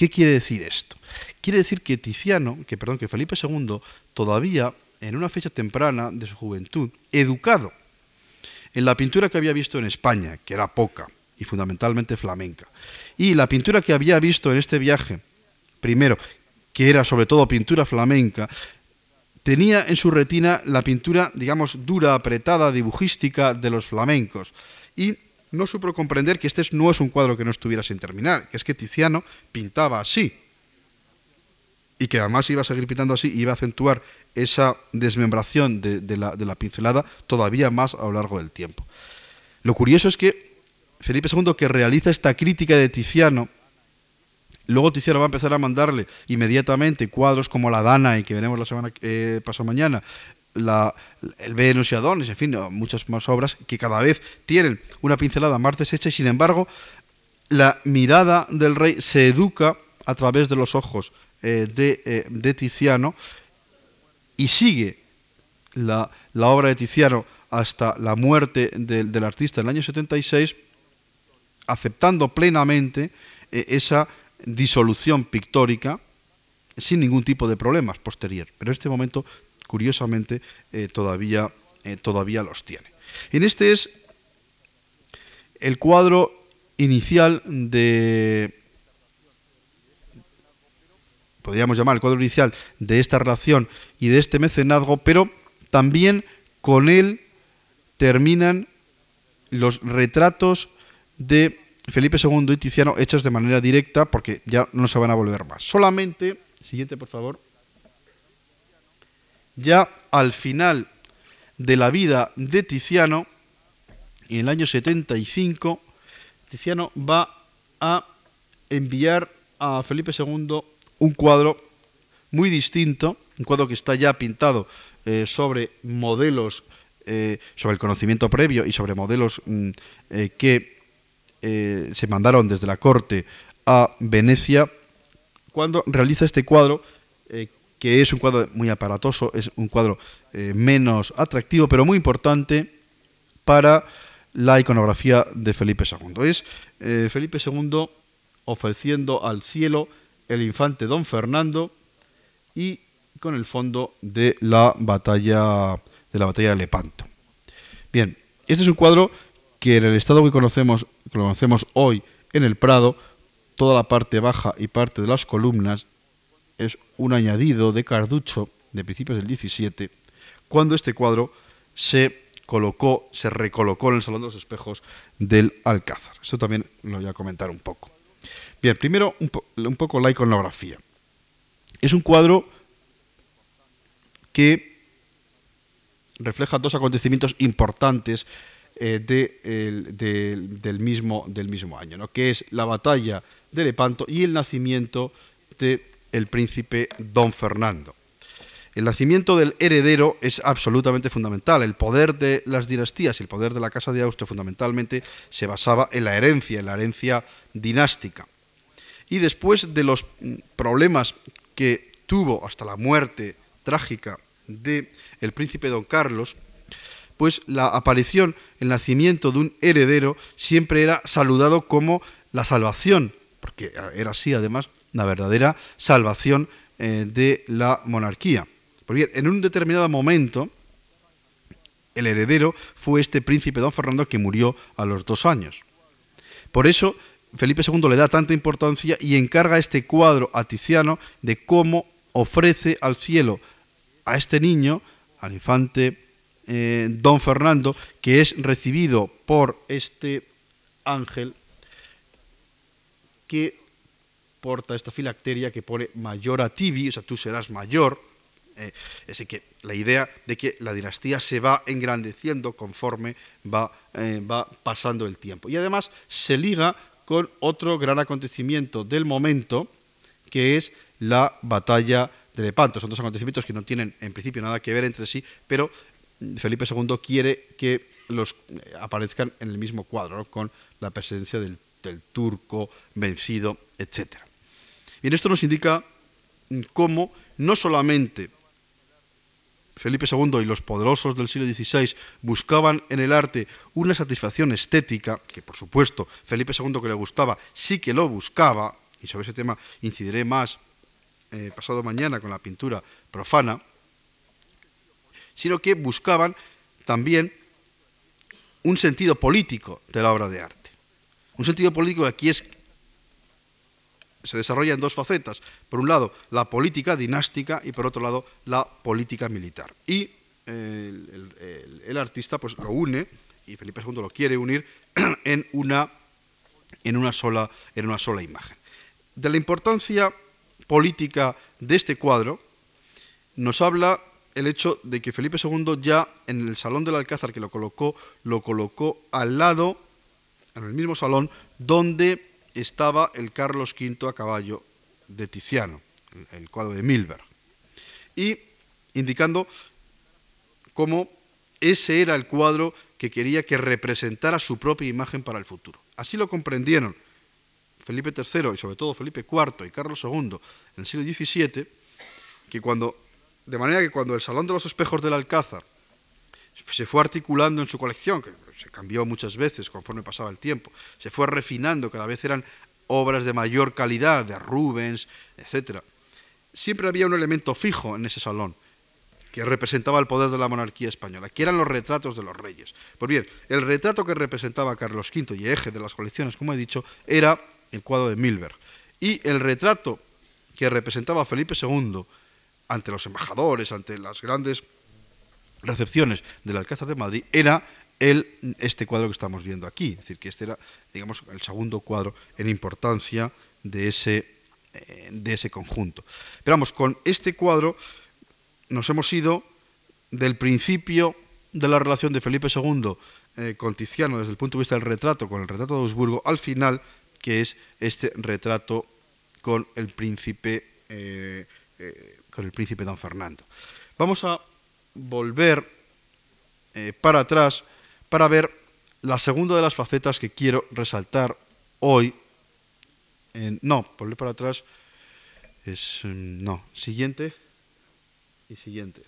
¿Qué quiere decir esto? Quiere decir que Tiziano, que perdón, que Felipe II todavía en una fecha temprana de su juventud, educado en la pintura que había visto en España, que era poca y fundamentalmente flamenca, y la pintura que había visto en este viaje, primero, que era sobre todo pintura flamenca, tenía en su retina la pintura, digamos, dura, apretada, dibujística de los flamencos. Y no supo comprender que este no es un cuadro que no estuviera sin terminar, que es que Tiziano pintaba así. Y que además iba a seguir pintando así y iba a acentuar esa desmembración de, la, pincelada todavía más a lo largo del tiempo. Lo curioso es que Felipe II, que realiza esta crítica de Tiziano, Luego Tiziano va a empezar a mandarle inmediatamente cuadros como La Dana, y que veremos la semana eh, pasado mañana, la, el Venus y Adonis, en fin, muchas más obras que cada vez tienen una pincelada más deshecha y sin embargo la mirada del rey se educa a través de los ojos eh, eh, de, Tiziano y sigue la, obra de Tiziano hasta la muerte del artista en el año 76, aceptando plenamente eh, esa disolución pictórica sin ningún tipo de problemas posterior. Pero en este momento curiosamente eh, todavía, eh, todavía los tiene. En este es el cuadro inicial de, podríamos llamar el cuadro inicial de esta relación y de este mecenazgo, pero también con él terminan los retratos de Felipe II y Tiziano hechos de manera directa porque ya no se van a volver más. Solamente, siguiente por favor ya al final de la vida de Tiziano, en el año 75, Tiziano va a enviar a Felipe II un cuadro muy distinto, un cuadro que está ya pintado eh, sobre modelos, eh, sobre el conocimiento previo y sobre modelos mm, eh, que se mandaron desde la corte a Venecia, cuando realiza este cuadro que es un cuadro muy aparatoso, es un cuadro eh, menos atractivo, pero muy importante para la iconografía de Felipe II. Es eh, Felipe II ofreciendo al cielo el infante don Fernando y con el fondo de la batalla de la batalla de Lepanto. Bien, este es un cuadro que en el estado que conocemos, que conocemos hoy en el Prado, toda la parte baja y parte de las columnas es un añadido de Carducho de principios del 17, cuando este cuadro se colocó, se recolocó en el Salón de los Espejos del Alcázar. Esto también lo voy a comentar un poco. Bien, primero un, poco la iconografía. Es un cuadro que refleja dos acontecimientos importantes eh, del, mismo, del mismo año, ¿no? que es la batalla de Lepanto y el nacimiento del el príncipe Don Fernando. El nacimiento del heredero es absolutamente fundamental. El poder de las dinastías y el poder de la Casa de Austria fundamentalmente se basaba en la herencia, en la herencia dinástica. Y después de los problemas que tuvo hasta la muerte trágica del el príncipe don Carlos, pues la aparición, el nacimiento de un heredero siempre era saludado como la salvación, porque era así además la verdadera salvación eh, de la monarquía. Pues bien, en un determinado momento, el heredero fue este príncipe don Fernando que murió a los dos años. Por eso, Felipe II le da tanta importancia y encarga este cuadro a Tiziano de cómo ofrece al cielo a este niño, al infante eh, don Fernando, que es recibido por este ángel que porta esta filacteria que pone mayor a tibi, o sea, tú serás mayor. Eh, así que la idea de que la dinastía se va engrandeciendo conforme va, eh, va pasando el tiempo. Y además se liga con otro gran acontecimiento del momento, que es la batalla de Lepanto. Son dos acontecimientos que no tienen en principio nada que ver entre sí, pero Felipe II quiere que los eh, aparezcan en el mismo cuadro, con la presencia del, turco vencido, etc. Y esto nos indica cómo no solamente Felipe II y los poderosos del siglo XVI buscaban en el arte una satisfacción estética, que por supuesto Felipe II que le gustaba sí que lo buscaba, y sobre ese tema incidiré más eh, pasado mañana con la pintura profana, sino que buscaban también un sentido político de la obra de arte. Un sentido político aquí es se desarrolla en dos facetas. Por un lado, la política dinástica y por otro lado, la política militar. Y el, artista pues, lo une, y Felipe II lo quiere unir, en una, en, una sola, en una sola imagen. De la importancia política de este cuadro nos habla el hecho de que Felipe II ya en el Salón del Alcázar que lo colocó, lo colocó al lado, en el mismo salón, donde estaba el Carlos V a caballo de Tiziano, el cuadro de Milberg, y indicando cómo ese era el cuadro que quería que representara su propia imagen para el futuro. Así lo comprendieron Felipe III y sobre todo Felipe IV y Carlos II en el siglo XVII, que cuando, de manera que cuando el Salón de los Espejos del Alcázar se fue articulando en su colección, que se cambió muchas veces conforme pasaba el tiempo, se fue refinando, cada vez eran obras de mayor calidad, de Rubens, etc. Siempre había un elemento fijo en ese salón, que representaba el poder de la monarquía española, que eran los retratos de los reyes. Pues bien, el retrato que representaba Carlos V y eje de las colecciones, como he dicho, era el cuadro de Milberg. Y el retrato que representaba a Felipe II ante los embajadores, ante las grandes recepciones del Alcázar de Madrid, era el, este cuadro que estamos viendo aquí. Es decir, que este era, digamos, el segundo cuadro en importancia de ese, eh, de ese conjunto. Pero vamos, con este cuadro nos hemos ido del principio de la relación de Felipe II eh, con Tiziano desde el punto de vista del retrato, con el retrato de Augsburgo, al final, que es este retrato con el príncipe, eh, con el príncipe don Fernando. Vamos a volver para atrás para ver la segunda de las facetas que quiero resaltar hoy. no, volver para atrás es... Mm, no, siguiente y siguiente.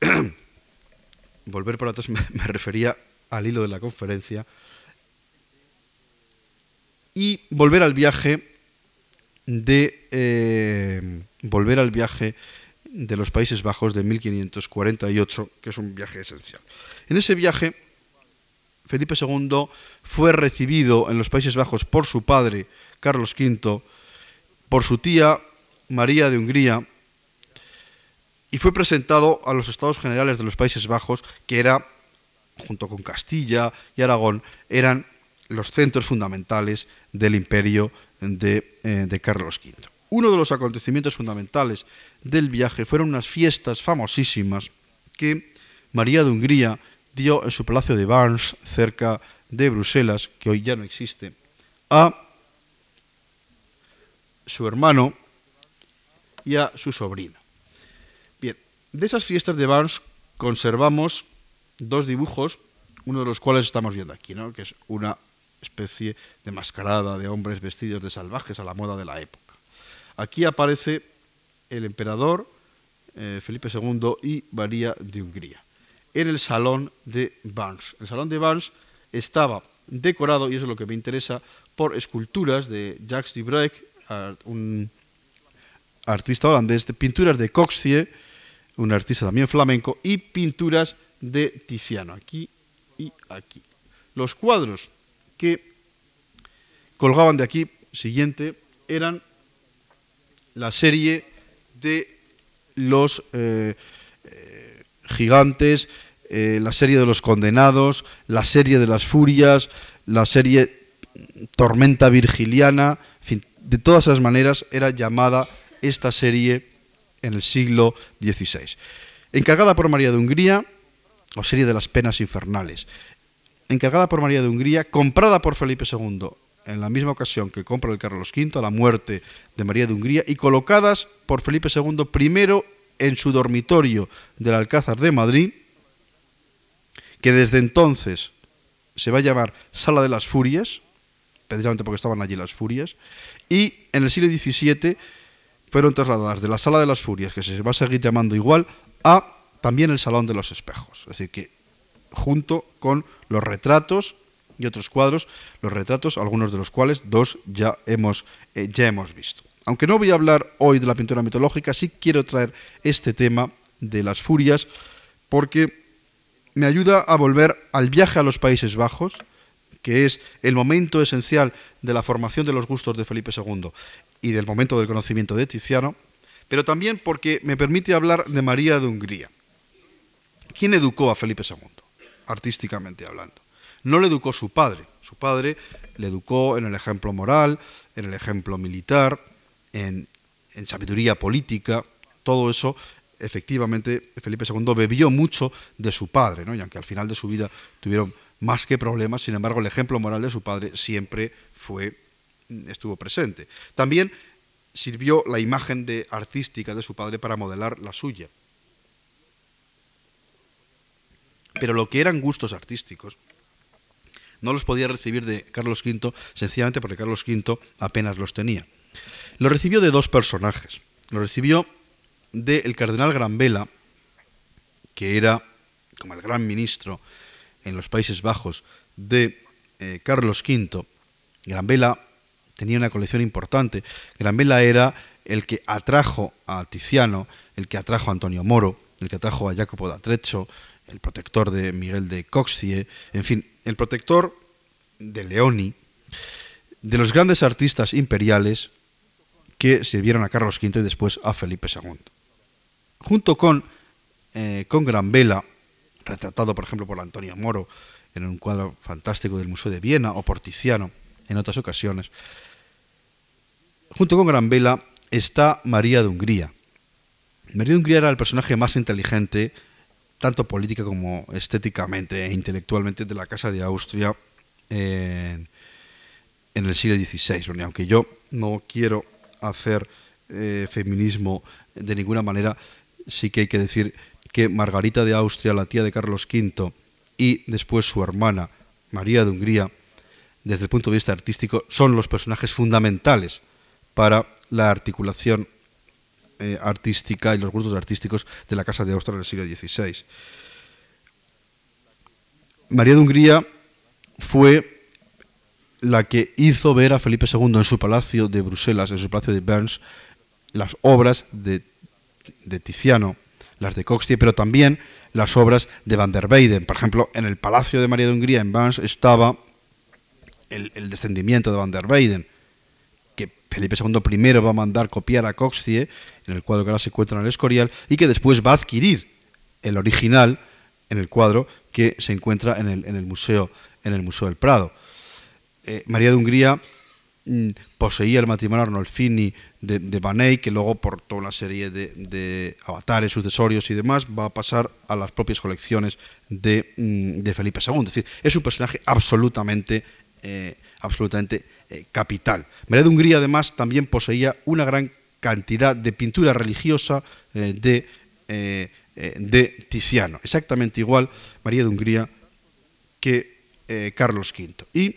volver para atrás me, refería al hilo de la conferencia. Y volver al viaje de... Eh, volver al viaje de los Países Bajos de 1548, que es un viaje esencial. En ese viaje, Felipe II fue recibido en los Países Bajos por su padre, Carlos V, por su tía, María de Hungría, y fue presentado a los Estados Generales de los Países Bajos, que era, junto con Castilla y Aragón, eran los centros fundamentales del imperio de, eh, de Carlos V. Uno de los acontecimientos fundamentales del viaje fueron unas fiestas famosísimas que María de Hungría dio en su palacio de Barnes, cerca de Bruselas, que hoy ya no existe, a su hermano y a su sobrina. Bien, de esas fiestas de Barnes conservamos dos dibujos, uno de los cuales estamos viendo aquí, ¿no? que es una especie de mascarada de hombres vestidos de salvajes a la moda de la época. Aquí aparece el emperador eh, Felipe II y María de Hungría en el salón de Barnes. El salón de Barnes estaba decorado, y eso es lo que me interesa, por esculturas de Jacques Dubrecht, un artista holandés, de pinturas de Coxie, un artista también flamenco, y pinturas de Tiziano, aquí y aquí. Los cuadros que colgaban de aquí, siguiente, eran la serie de los eh, eh, gigantes, eh, la serie de los condenados, la serie de las furias, la serie Tormenta Virgiliana, de todas esas maneras era llamada esta serie en el siglo XVI. Encargada por María de Hungría, o serie de las penas infernales, encargada por María de Hungría, comprada por Felipe II en la misma ocasión que compra el Carlos V a la muerte de María de Hungría y colocadas por Felipe II primero en su dormitorio del Alcázar de Madrid, que desde entonces se va a llamar Sala de las Furias, precisamente porque estaban allí las furias, y en el siglo XVII fueron trasladadas de la Sala de las Furias, que se va a seguir llamando igual, a también el Salón de los Espejos. Es decir, que junto con los retratos y otros cuadros, los retratos, algunos de los cuales dos ya hemos, eh, ya hemos visto. Aunque no voy a hablar hoy de la pintura mitológica, sí quiero traer este tema de las furias porque me ayuda a volver al viaje a los Países Bajos, que es el momento esencial de la formación de los gustos de Felipe II y del momento del conocimiento de Tiziano, pero también porque me permite hablar de María de Hungría. ¿Quién educó a Felipe II, artísticamente hablando? No le educó su padre. Su padre le educó en el ejemplo moral, en el ejemplo militar, en, sabiduría política. Todo eso, efectivamente, Felipe II bebió mucho de su padre, ¿no? y aunque al final de su vida tuvieron más que problemas, sin embargo, el ejemplo moral de su padre siempre fue, estuvo presente. También sirvió la imagen de, artística de su padre para modelar la suya. Pero lo que eran gustos artísticos, no los podía recibir de Carlos V sencillamente porque Carlos V apenas los tenía. Lo recibió de dos personajes. Lo recibió del cardenal Granvela, que era como el gran ministro en los Países Bajos de eh, Carlos V. Granvela tenía una colección importante. Granvela era el que atrajo a Tiziano, el que atrajo a Antonio Moro, el que atrajo a Jacopo da el protector de Miguel de Coxie, en fin, el protector de Leoni, de los grandes artistas imperiales que sirvieron a Carlos V y después a Felipe II. Junto con, eh, con Gran Vela, retratado por ejemplo por Antonio Moro en un cuadro fantástico del Museo de Viena o por Tiziano en otras ocasiones, junto con Gran Vela está María de Hungría. María de Hungría era el personaje más inteligente, tanto política como estéticamente e intelectualmente, de la Casa de Austria en, el siglo XVI. aunque yo no quiero hacer eh, feminismo de ninguna manera, sí que hay que decir que Margarita de Austria, la tía de Carlos V, y después su hermana, María de Hungría, desde el punto de vista artístico, son los personajes fundamentales para la articulación eh, artística y los gustos artísticos de la Casa de Austria en el siglo XVI. María de Hungría fue la que hizo ver a Felipe II en su palacio de Bruselas, en su palacio de Berns, las obras de, Tiziano, las de Coxtie, pero también las obras de Van der Weyden. Por ejemplo, en el Palacio de María de Hungría, en Berns, estaba el, descendimiento de Van der Weyden, que Felipe II primero va a mandar copiar a Coxtie, en el cuadro que ahora se encuentra en el Escorial, y que después va a adquirir el original en el cuadro que se encuentra en el, en el museo, en el museo del Prado. Eh, María de Hungría mm, poseía el matrimonio Arnolfini de, de Baney, que luego por toda una serie de, avatares, sucesorios y demás, va a pasar a las propias colecciones de, mm, Felipe II. Es decir, es un personaje absolutamente, eh, absolutamente eh, capital. María de Hungría, además, también poseía una gran cantidad de pintura religiosa eh, de, de Tiziano, exactamente igual María de Hungría que Carlos V. Y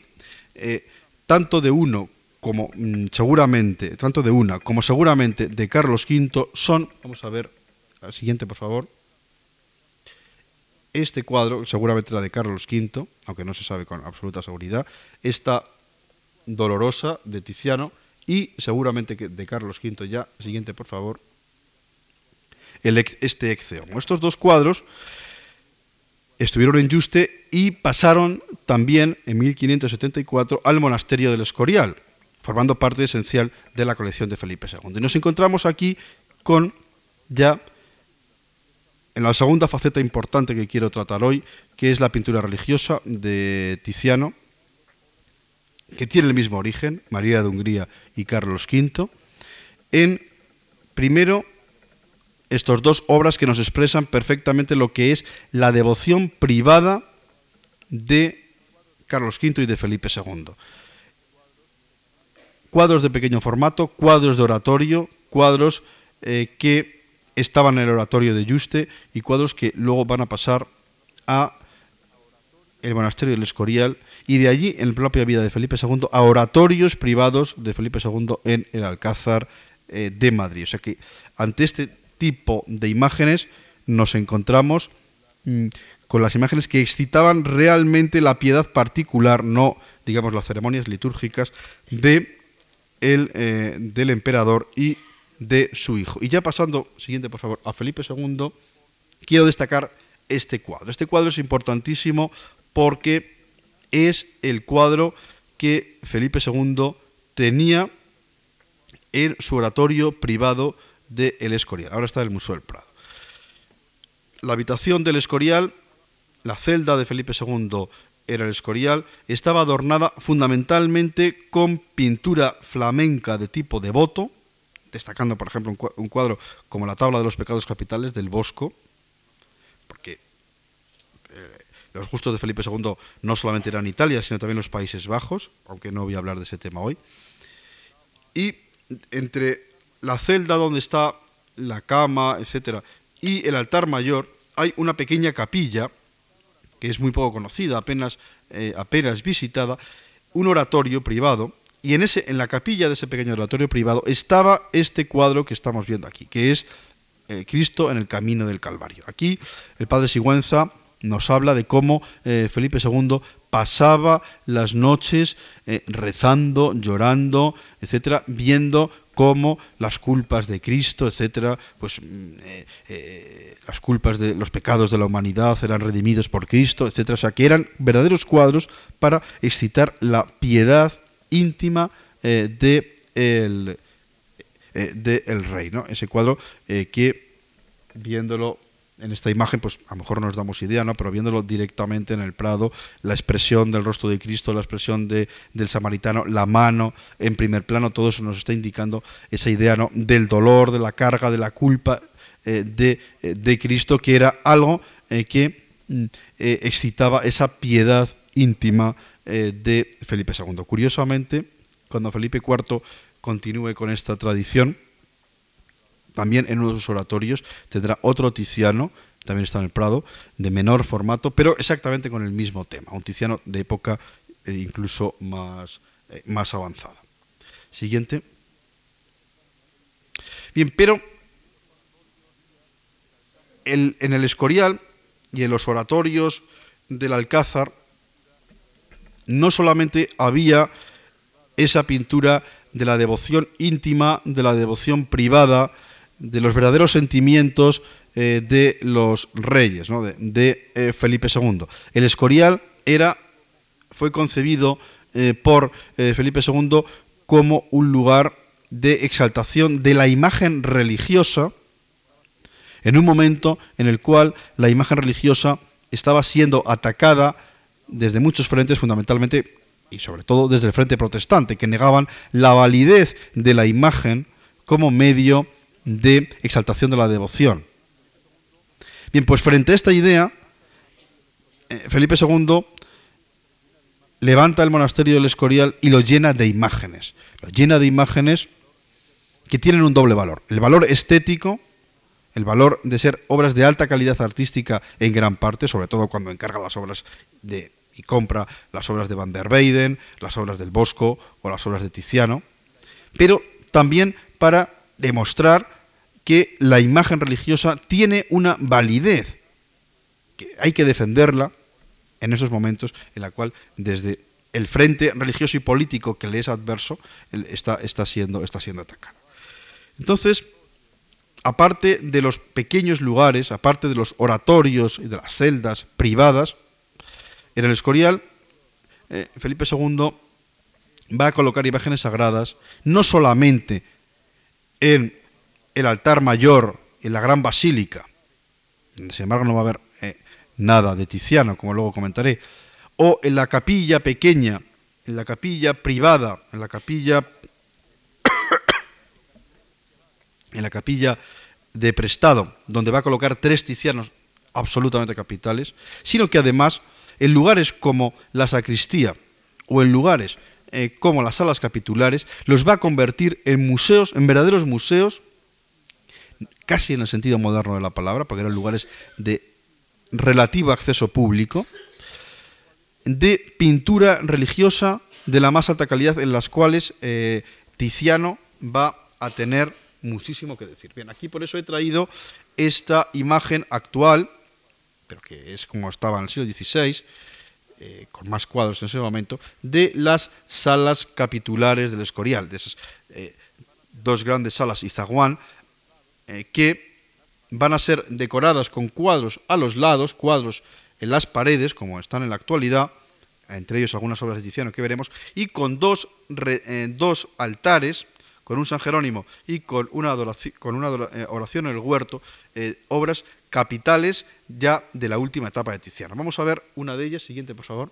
tanto de uno como mm, seguramente, tanto de una como seguramente de Carlos V, son, vamos a ver, al siguiente por favor, este cuadro, seguramente la de Carlos V, aunque no se sabe con absoluta seguridad, esta dolorosa de Tiziano y seguramente de Carlos V ya, siguiente por favor, el este Exeomo. Estos dos cuadros estuvieron en Yuste y pasaron también en 1574 al monasterio del Escorial, formando parte esencial de la colección de Felipe II. Y nos encontramos aquí con ya en la segunda faceta importante que quiero tratar hoy, que es la pintura religiosa de Tiziano, que tiene el mismo origen, María de Hungría y Carlos V, en primero estos dos obras que nos expresan perfectamente lo que es la devoción privada de Carlos V y de Felipe II cuadros de pequeño formato, cuadros de oratorio, cuadros eh, que estaban en el oratorio de Yuste y cuadros que luego van a pasar a el monasterio del Escorial y de allí, en la propia vida de Felipe II, a oratorios privados de Felipe II en el Alcázar eh, de Madrid. O sea que ante este tipo de imágenes nos encontramos mm, con las imágenes que excitaban realmente la piedad particular, no digamos las ceremonias litúrgicas de el, eh, del emperador y de su hijo. Y ya pasando, siguiente por favor, a Felipe II, quiero destacar este cuadro. Este cuadro es importantísimo porque es el cuadro que Felipe II tenía en su oratorio privado de El Escorial. Ahora está en el Museo del Prado. La habitación del Escorial, la celda de Felipe II era el Escorial, estaba adornada fundamentalmente con pintura flamenca de tipo devoto, destacando, por ejemplo, un cuadro como la Tabla de los Pecados Capitales del Bosco, porque eh, los gustos de Felipe II no solamente eran Italia, sino también los Países Bajos, aunque no voy a hablar de ese tema hoy. Y entre la celda donde está la cama, etcétera, y el altar mayor, hay una pequeña capilla que es muy poco conocida, apenas, eh, apenas visitada, un oratorio privado, y en, ese, en la capilla de ese pequeño oratorio privado estaba este cuadro que estamos viendo aquí, que es eh, Cristo en el camino del Calvario. Aquí el padre Sigüenza nos habla de cómo eh, Felipe II pasaba las noches rezando, llorando, etcétera, viendo cómo las culpas de Cristo, etcétera, pues mm, eh, eh, las culpas de los pecados de la humanidad eran redimidos por Cristo, etcétera, o sea que eran verdaderos cuadros para excitar la piedad íntima eh, de el, de el rey, ¿no? Ese cuadro que viéndolo en esta imagen, pues a lo mejor no nos damos idea, ¿no? pero viéndolo directamente en el Prado, la expresión del rostro de Cristo, la expresión de, del samaritano, la mano en primer plano, todo eso nos está indicando esa idea ¿no? del dolor, de la carga, de la culpa eh, de, eh, de, Cristo, que era algo eh, que mm, excitaba esa piedad íntima de Felipe II. Curiosamente, cuando Felipe IV continúe con esta tradición, también en unos oratorios tendrá otro Tiziano, también está en el Prado, de menor formato, pero exactamente con el mismo tema, un Tiziano de época eh, incluso más, eh, más avanzada. Siguiente. Bien, pero en el Escorial y en los oratorios del Alcázar no solamente había esa pintura de la devoción íntima, de la devoción privada, de los verdaderos sentimientos eh, de los reyes, de, eh, Felipe II. El Escorial fue concebido eh, por Felipe II como un lugar de exaltación de la imagen religiosa, en un momento en el cual la imagen religiosa estaba siendo atacada desde muchos frentes, fundamentalmente y sobre todo desde el Frente Protestante, que negaban la validez de la imagen como medio de exaltación de la devoción. Bien, pues frente a esta idea, eh, Felipe II levanta el monasterio del Escorial y lo llena de imágenes. Lo llena de imágenes que tienen un doble valor. El valor estético, el valor de ser obras de alta calidad artística en gran parte, sobre todo cuando encarga las obras de, y compra las obras de Van der Weyden, las obras del Bosco o las obras de Tiziano, pero también para demostrar que la imagen religiosa tiene una validez, que hay que defenderla en esos momentos en la cual desde el frente religioso y político que le es adverso está, está, siendo, está siendo atacado. Entonces, aparte de los pequeños lugares, aparte de los oratorios y de las celdas privadas, en el Escorial, eh, Felipe II va a colocar imágenes sagradas no solamente en el altar mayor, en la gran basílica, sin embargo no va a haber eh, nada de Tiziano, como luego comentaré, o en la capilla pequeña, en la capilla privada, en la capilla en la capilla de prestado, donde va a colocar tres tizianos absolutamente capitales, sino que además en lugares como la sacristía o en lugares eh, como las salas capitulares, los va a convertir en museos, en verdaderos museos, casi en el sentido moderno de la palabra, porque eran lugares de relativo acceso público, de pintura religiosa de la más alta calidad en las cuales eh, Tiziano va a tener muchísimo que decir. Bien, aquí por eso he traído esta imagen actual, pero que es como estaba en el siglo XVI, eh, con más cuadros en ese momento, de las salas capitulares del Escorial, de esas eh, dos grandes salas Izaguán, eh, que van a ser decoradas con cuadros a los lados, cuadros en las paredes, como están en la actualidad, entre ellos algunas obras de Tiziano que veremos, y con dos, dos altares con un San Jerónimo y con una, con una eh, oración en el huerto, eh, obras capitales ya de la última etapa de Tiziano. Vamos a ver una de ellas, siguiente por favor,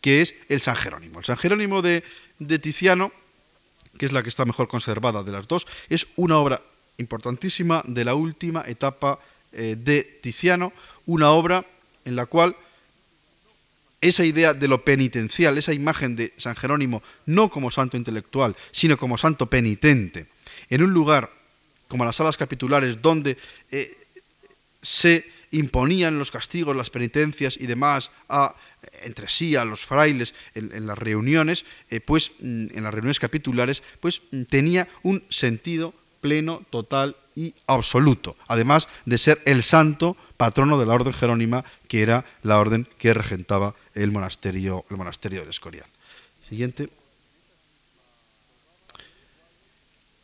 que es el San Jerónimo. El San Jerónimo de, Tiziano, que es la que está mejor conservada de las dos, es una obra importantísima de la última etapa eh, de Tiziano, una obra en la cual esa idea de lo penitencial, esa imagen de San Jerónimo, no como santo intelectual, sino como santo penitente, en un lugar como las salas capitulares, donde eh, se imponían los castigos, las penitencias y demás a, entre sí a los frailes en, las reuniones, eh, pues mm, en las reuniones capitulares, pues mm, tenía un sentido pleno, total y absoluto, además de ser el santo patrono de la orden jerónima, que era la orden que regentaba el monasterio, el monasterio del Escorial. Siguiente.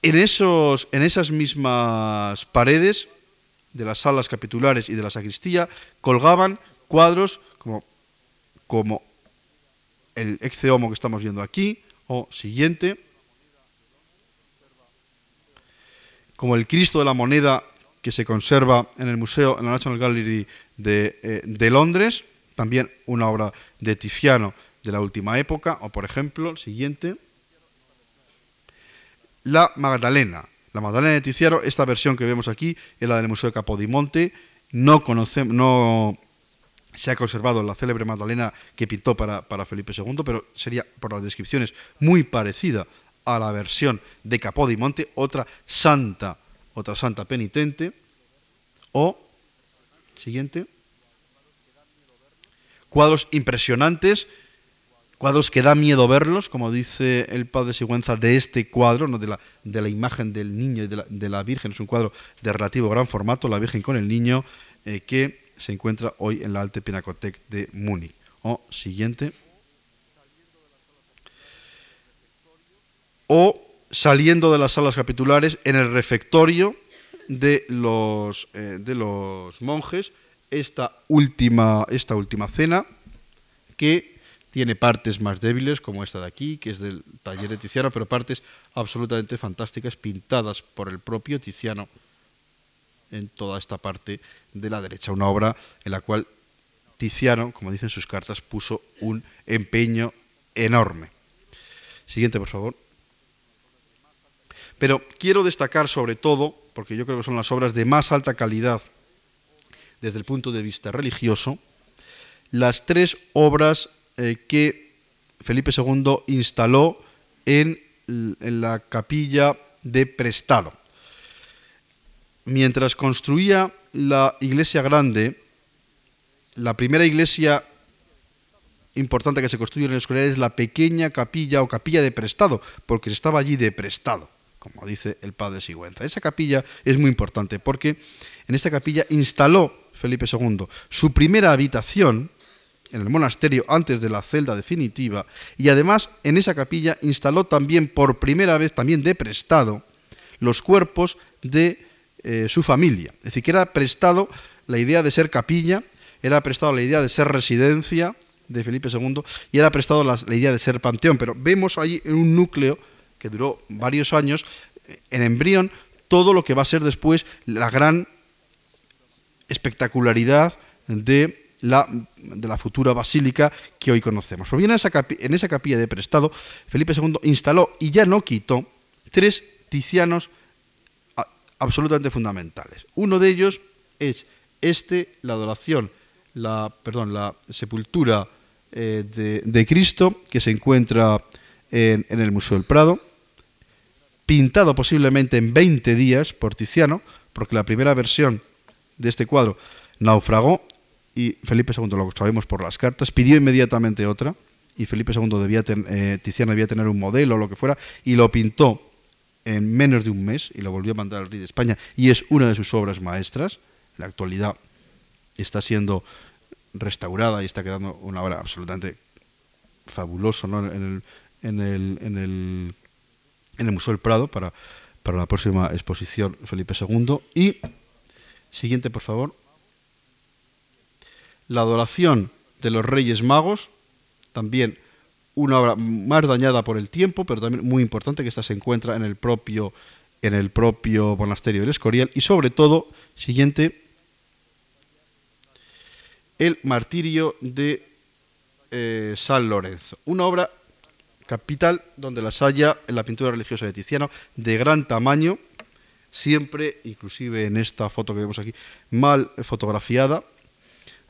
En, esos, en esas mismas paredes de las salas capitulares y de la sacristía colgaban cuadros como, como el exceomo que estamos viendo aquí, o siguiente, como el Cristo de la moneda que se conserva en el museo, en la National Gallery de, eh, de Londres, también una obra de Tiziano de la última época, o por ejemplo, el siguiente, La Magdalena. La Magdalena de Tiziano, esta versión que vemos aquí es la del Museo de Capodimonte, no, conocemos, no se ha conservado la célebre Magdalena que pintó para, para Felipe II, pero sería, por las descripciones, muy parecida a la versión de Capodimonte, otra santa, otra santa penitente, o, siguiente, cuadros impresionantes, cuadros que da miedo verlos, como dice el padre Sigüenza de este cuadro, ¿no? de, la, de la imagen del niño y de la, de la, Virgen, es un cuadro de relativo gran formato, la Virgen con el niño, eh, que se encuentra hoy en la Alte Pinacothek de Múnich. O siguiente. o saliendo de las salas capitulares en el refectorio de los, eh, de los monjes esta última, esta última cena que tiene partes más débiles como esta de aquí, que es del taller de Tiziano, pero partes absolutamente fantásticas pintadas por el propio Tiziano en toda esta parte de la derecha. Una obra en la cual Tiziano, como dicen sus cartas, puso un empeño enorme. Siguiente, por favor. Pero quiero destacar sobre todo, porque yo creo que son las obras de más alta calidad desde el punto de vista religioso, las tres obras eh, que Felipe II instaló en, en la capilla de Prestado. Mientras construía la iglesia grande, la primera iglesia importante que se construye en el Escorial es la pequeña capilla o capilla de prestado, porque estaba allí de prestado, como dice el padre Sigüenza. Esa capilla es muy importante porque en esta capilla instaló Felipe II su primera habitación en el monasterio antes de la celda definitiva y además en esa capilla instaló también por primera vez, también de prestado, los cuerpos de eh, su familia. Es decir, que era prestado la idea de ser capilla, era prestado la idea de ser residencia de Felipe II y era prestado la, idea de ser panteón. Pero vemos ahí en un núcleo que duró varios años, en embrión, todo lo que va a ser después la gran espectacularidad de la, de la futura basílica que hoy conocemos. Pues bien, en esa, en esa capilla de prestado, Felipe II instaló y ya no quitó tres ticianos absolutamente fundamentales. Uno de ellos es este, la adoración, la, perdón, la sepultura eh, de, Cristo, que se encuentra en, en, el Museo del Prado, pintado posiblemente en 20 días por Tiziano, porque la primera versión de este cuadro naufragó y Felipe II, lo sabemos por las cartas, pidió inmediatamente otra y Felipe II debía eh, Tiziano debía tener un modelo o lo que fuera y lo pintó en menos de un mes y lo volvió a mandar al rey de España y es una de sus obras maestras. En la actualidad está siendo restaurada y está quedando una obra absolutamente fabulosa ¿no? en, el, en, el, en, el, en el Museo del Prado para, para la próxima exposición Felipe II. Y Siguiente, por favor. La adoración de los Reyes Magos, también una obra más dañada por el tiempo, pero también muy importante, que esta se encuentra en el propio, en el propio monasterio del Escorial. Y sobre todo, siguiente, el martirio de eh, San Lorenzo. Una obra capital donde las haya en la pintura religiosa de Tiziano, de gran tamaño, siempre, inclusive en esta foto que vemos aquí, mal fotografiada,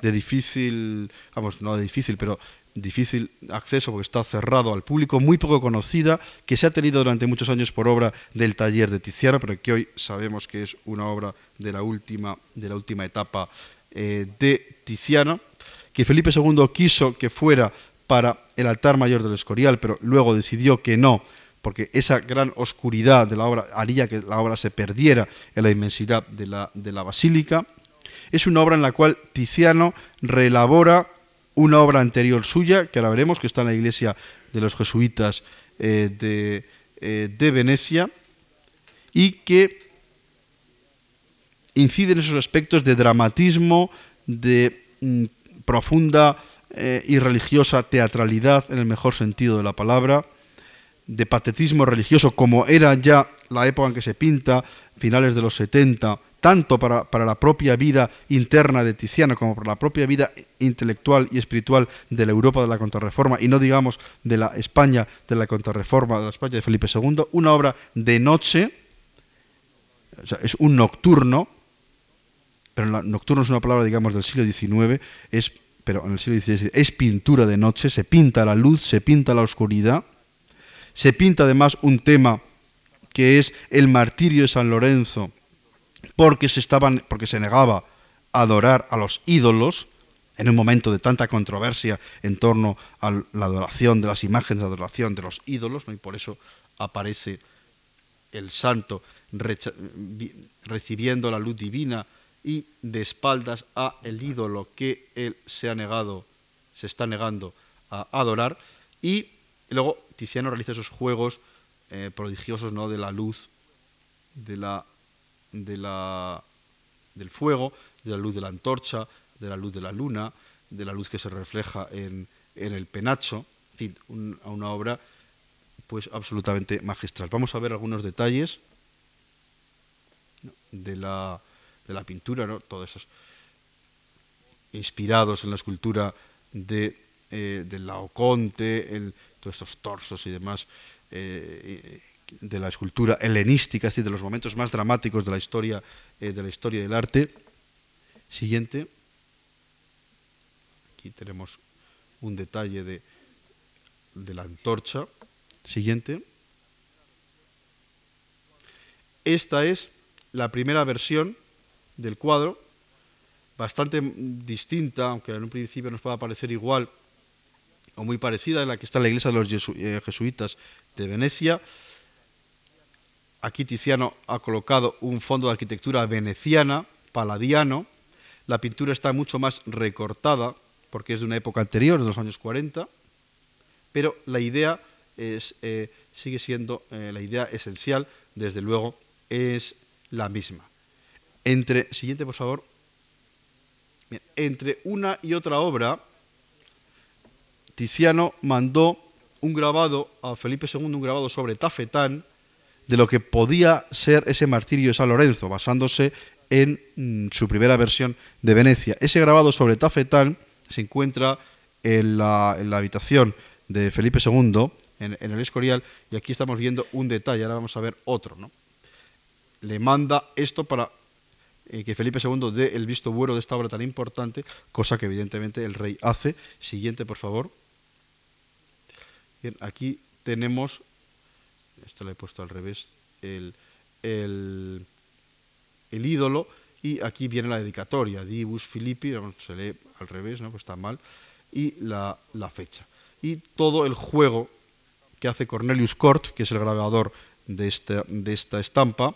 de difícil, vamos, no de difícil, pero difícil acceso porque está cerrado al público, muy poco conocida, que se ha tenido durante muchos años por obra del taller de Tiziano, pero que hoy sabemos que es una obra de la última, de la última etapa eh, de Tiziano, que Felipe II quiso que fuera para el altar mayor del Escorial, pero luego decidió que no, porque esa gran oscuridad de la obra haría que la obra se perdiera en la inmensidad de la, de la basílica. Es una obra en la cual Tiziano reelabora una obra anterior suya, que ahora veremos, que está en la iglesia de los jesuitas eh, de, eh, de Venecia, y que incide en esos aspectos de dramatismo, de mm, profunda eh, y religiosa teatralidad, en el mejor sentido de la palabra, de patetismo religioso, como era ya la época en que se pinta, finales de los 70, tanto para, para, la propia vida interna de Tiziano como para la propia vida intelectual y espiritual de la Europa de la Contrarreforma, y no digamos de la España de la Contrarreforma, de la España de Felipe II, una obra de noche, o sea, es un nocturno, pero nocturno es una palabra, digamos, del siglo XIX, es, pero en el siglo XVI es pintura de noche, se pinta la luz, se pinta la oscuridad, se pinta además un tema que es el martirio de San Lorenzo, porque se, estaban, porque se negaba a adorar a los ídolos, en un momento de tanta controversia en torno a la adoración de las imágenes de adoración de los ídolos, ¿no? y por eso aparece el santo recibiendo la luz divina y de espaldas a el ídolo que él se ha negado, se está negando a adorar, y luego Tiziano realiza esos juegos eh, prodigiosos ¿no? de la luz, de la, de la, del fuego, de la luz de la antorcha, de la luz de la luna, de la luz que se refleja en, en el penacho, en fin, un, una obra pues absolutamente magistral. Vamos a ver algunos detalles de la, de la pintura, ¿no? todas esas inspirados en la escultura de, eh, del Laoconte, todos estos torsos y demás eh, de la escultura helenística, es decir, de los momentos más dramáticos de la historia, de la historia del arte. Siguiente. Aquí tenemos un detalle de, de la antorcha. Siguiente. Esta es la primera versión del cuadro, bastante distinta, aunque en un principio nos pueda parecer igual o muy parecida, en la que está la iglesia de los eh, jesuitas de Venecia. Aquí Tiziano ha colocado un fondo de arquitectura veneciana, paladiano. La pintura está mucho más recortada, porque es de una época anterior, de los años 40, pero la idea es, eh, sigue siendo eh, la idea esencial, desde luego, es la misma. Entre, siguiente por favor, entre una y otra obra, Tiziano mandó un grabado a Felipe II, un grabado sobre tafetán, de lo que podía ser ese martirio de San Lorenzo, basándose en mm, su primera versión de Venecia. Ese grabado sobre tafetán se encuentra en la, habitación de Felipe II, en, en, el Escorial, y aquí estamos viendo un detalle, ahora vamos a ver otro. ¿no? le manda esto para eh, que Felipe II dé el visto bueno de esta obra tan importante, cosa que evidentemente el rey hace. Siguiente, por favor. Bien, aquí tenemos, esto lo he puesto al revés, el, el, ídolo, y aquí viene la dedicatoria, Divus Filippi, se lee al revés, ¿no? pues está mal, y la, la fecha. Y todo el juego que hace Cornelius Cort, que es el grabador de esta, de esta estampa,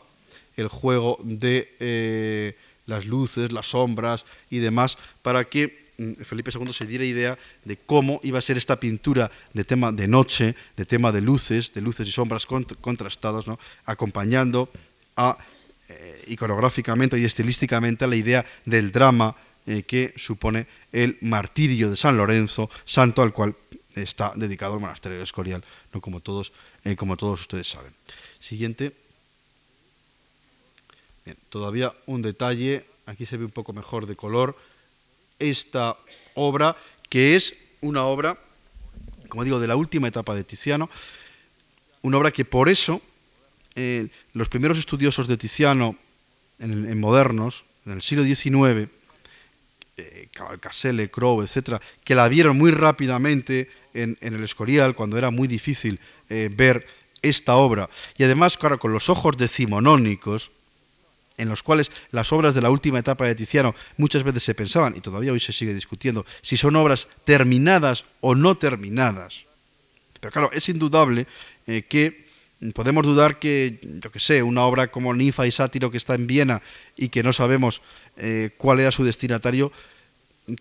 el juego de eh, las luces, las sombras y demás, para que Felipe II se diera idea de cómo iba a ser esta pintura de tema de noche, de tema de luces, de luces y sombras contrastadas, acompañando eh, iconográficamente y estilísticamente a la idea del drama eh, que supone el martirio de San Lorenzo, santo al cual está dedicado el monasterio de Escorial, como, todos, como todos ustedes saben. Siguiente. Todavía un detalle, aquí se ve un poco mejor de color, esta obra, que es una obra, como digo, de la última etapa de Tiziano, una obra que por eso eh, los primeros estudiosos de Tiziano en, modernos, en el siglo XIX, eh, Cavalcaselle, Crowe, etcétera, que la vieron muy rápidamente en, el Escorial, cuando era muy difícil eh, ver esta obra, y además, claro, con los ojos decimonónicos, en los cuales las obras de la última etapa de Tiziano muchas veces se pensaban, y todavía hoy se sigue discutiendo, si son obras terminadas o no terminadas. Pero claro, es indudable eh, que podemos dudar que, yo que sé, una obra como Ninfa y Sátiro que está en Viena y que no sabemos eh, cuál era su destinatario,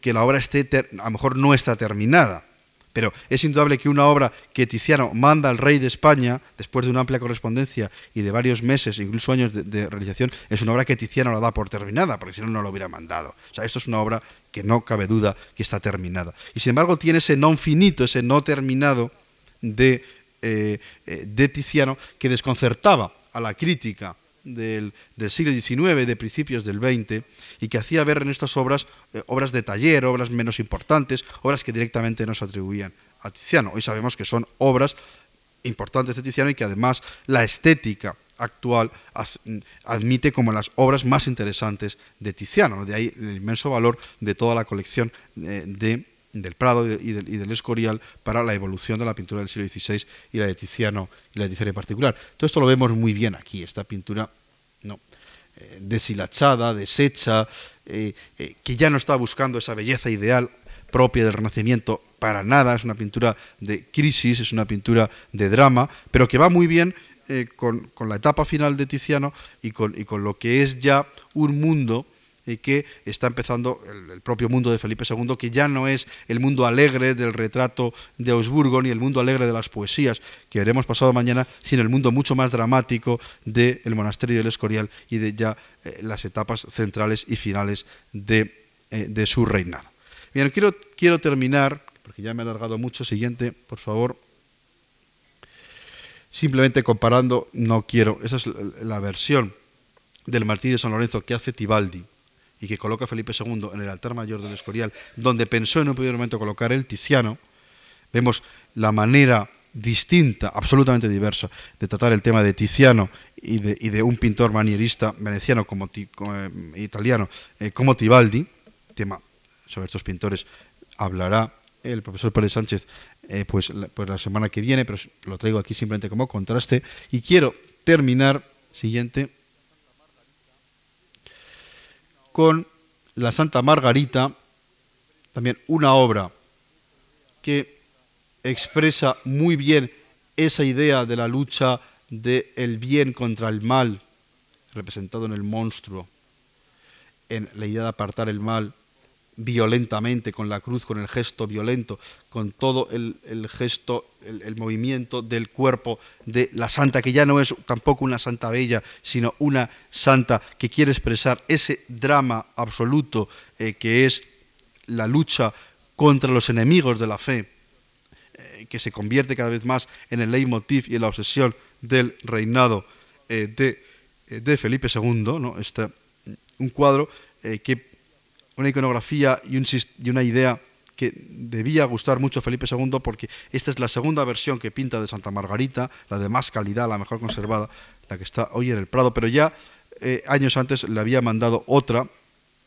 que la obra esté, a lo mejor no está terminada. Pero es indudable que una obra que Tiziano manda al rey de España, después de una amplia correspondencia y de varios meses, incluso años de, realización, es una obra que Tiziano la da por terminada, porque si no, no lo hubiera mandado. O sea, esto es una obra que no cabe duda que está terminada. Y sin embargo tiene ese non finito, ese no terminado eh, eh, de Tiziano que desconcertaba a la crítica del, siglo XIX, de principios del XX, y que hacía ver en estas obras eh, obras de taller, obras menos importantes, obras que directamente no se atribuían a Tiziano. Hoy sabemos que son obras importantes de Tiziano y que además la estética actual admite como las obras más interesantes de Tiziano. De ahí el inmenso valor de toda la colección eh, de del Prado y del, Escorial para la evolución de la pintura del siglo XVI y la de Tiziano y la de Tiziano en particular. Todo esto lo vemos muy bien aquí, esta pintura no eh, deshilachada, deshecha, eh, eh, que ya no está buscando esa belleza ideal propia del Renacimiento para nada, es una pintura de crisis, es una pintura de drama, pero que va muy bien con, la etapa final de Tiziano y con, y con lo que es ya un mundo y que está empezando el, propio mundo de Felipe II, que ya no es el mundo alegre del retrato de Augsburgo ni el mundo alegre de las poesías que veremos pasado mañana, sino el mundo mucho más dramático del monasterio del Escorial y de ya eh, las etapas centrales y finales de, eh, de, su reinado. Bien, quiero, quiero terminar, porque ya me he alargado mucho, siguiente, por favor. Simplemente comparando, no quiero, esa es la versión del martirio de San Lorenzo que hace Tibaldi y que coloca Felipe II en el altar mayor del Escorial, donde pensó en un primer momento colocar el Tiziano, vemos la manera distinta, absolutamente diversa, de tratar el tema de Tiziano y de, un pintor manierista veneciano como, eh, italiano eh, como Tibaldi, tema sobre estos pintores hablará el profesor Pérez Sánchez eh, pues, pues, la semana que viene, pero lo traigo aquí simplemente como contraste. Y quiero terminar, siguiente, con la Santa Margarita, también una obra que expresa muy bien esa idea de la lucha del bien contra el mal, representado en el monstruo, en la idea de apartar el mal violentamente con la cruz, con el gesto violento, con todo el, gesto, el, movimiento del cuerpo de la santa, que ya no es tampoco una santa bella, sino una santa que quiere expresar ese drama absoluto eh, que es la lucha contra los enemigos de la fe, eh, que se convierte cada vez más en el leitmotiv y en la obsesión del reinado eh, de, de, Felipe II, ¿no? Este, un cuadro que una iconografía y, una idea que debía gustar mucho a Felipe II porque esta es la segunda versión que pinta de Santa Margarita, la de más calidad, la mejor conservada, la que está hoy en el Prado, pero ya eh, años antes le había mandado otra,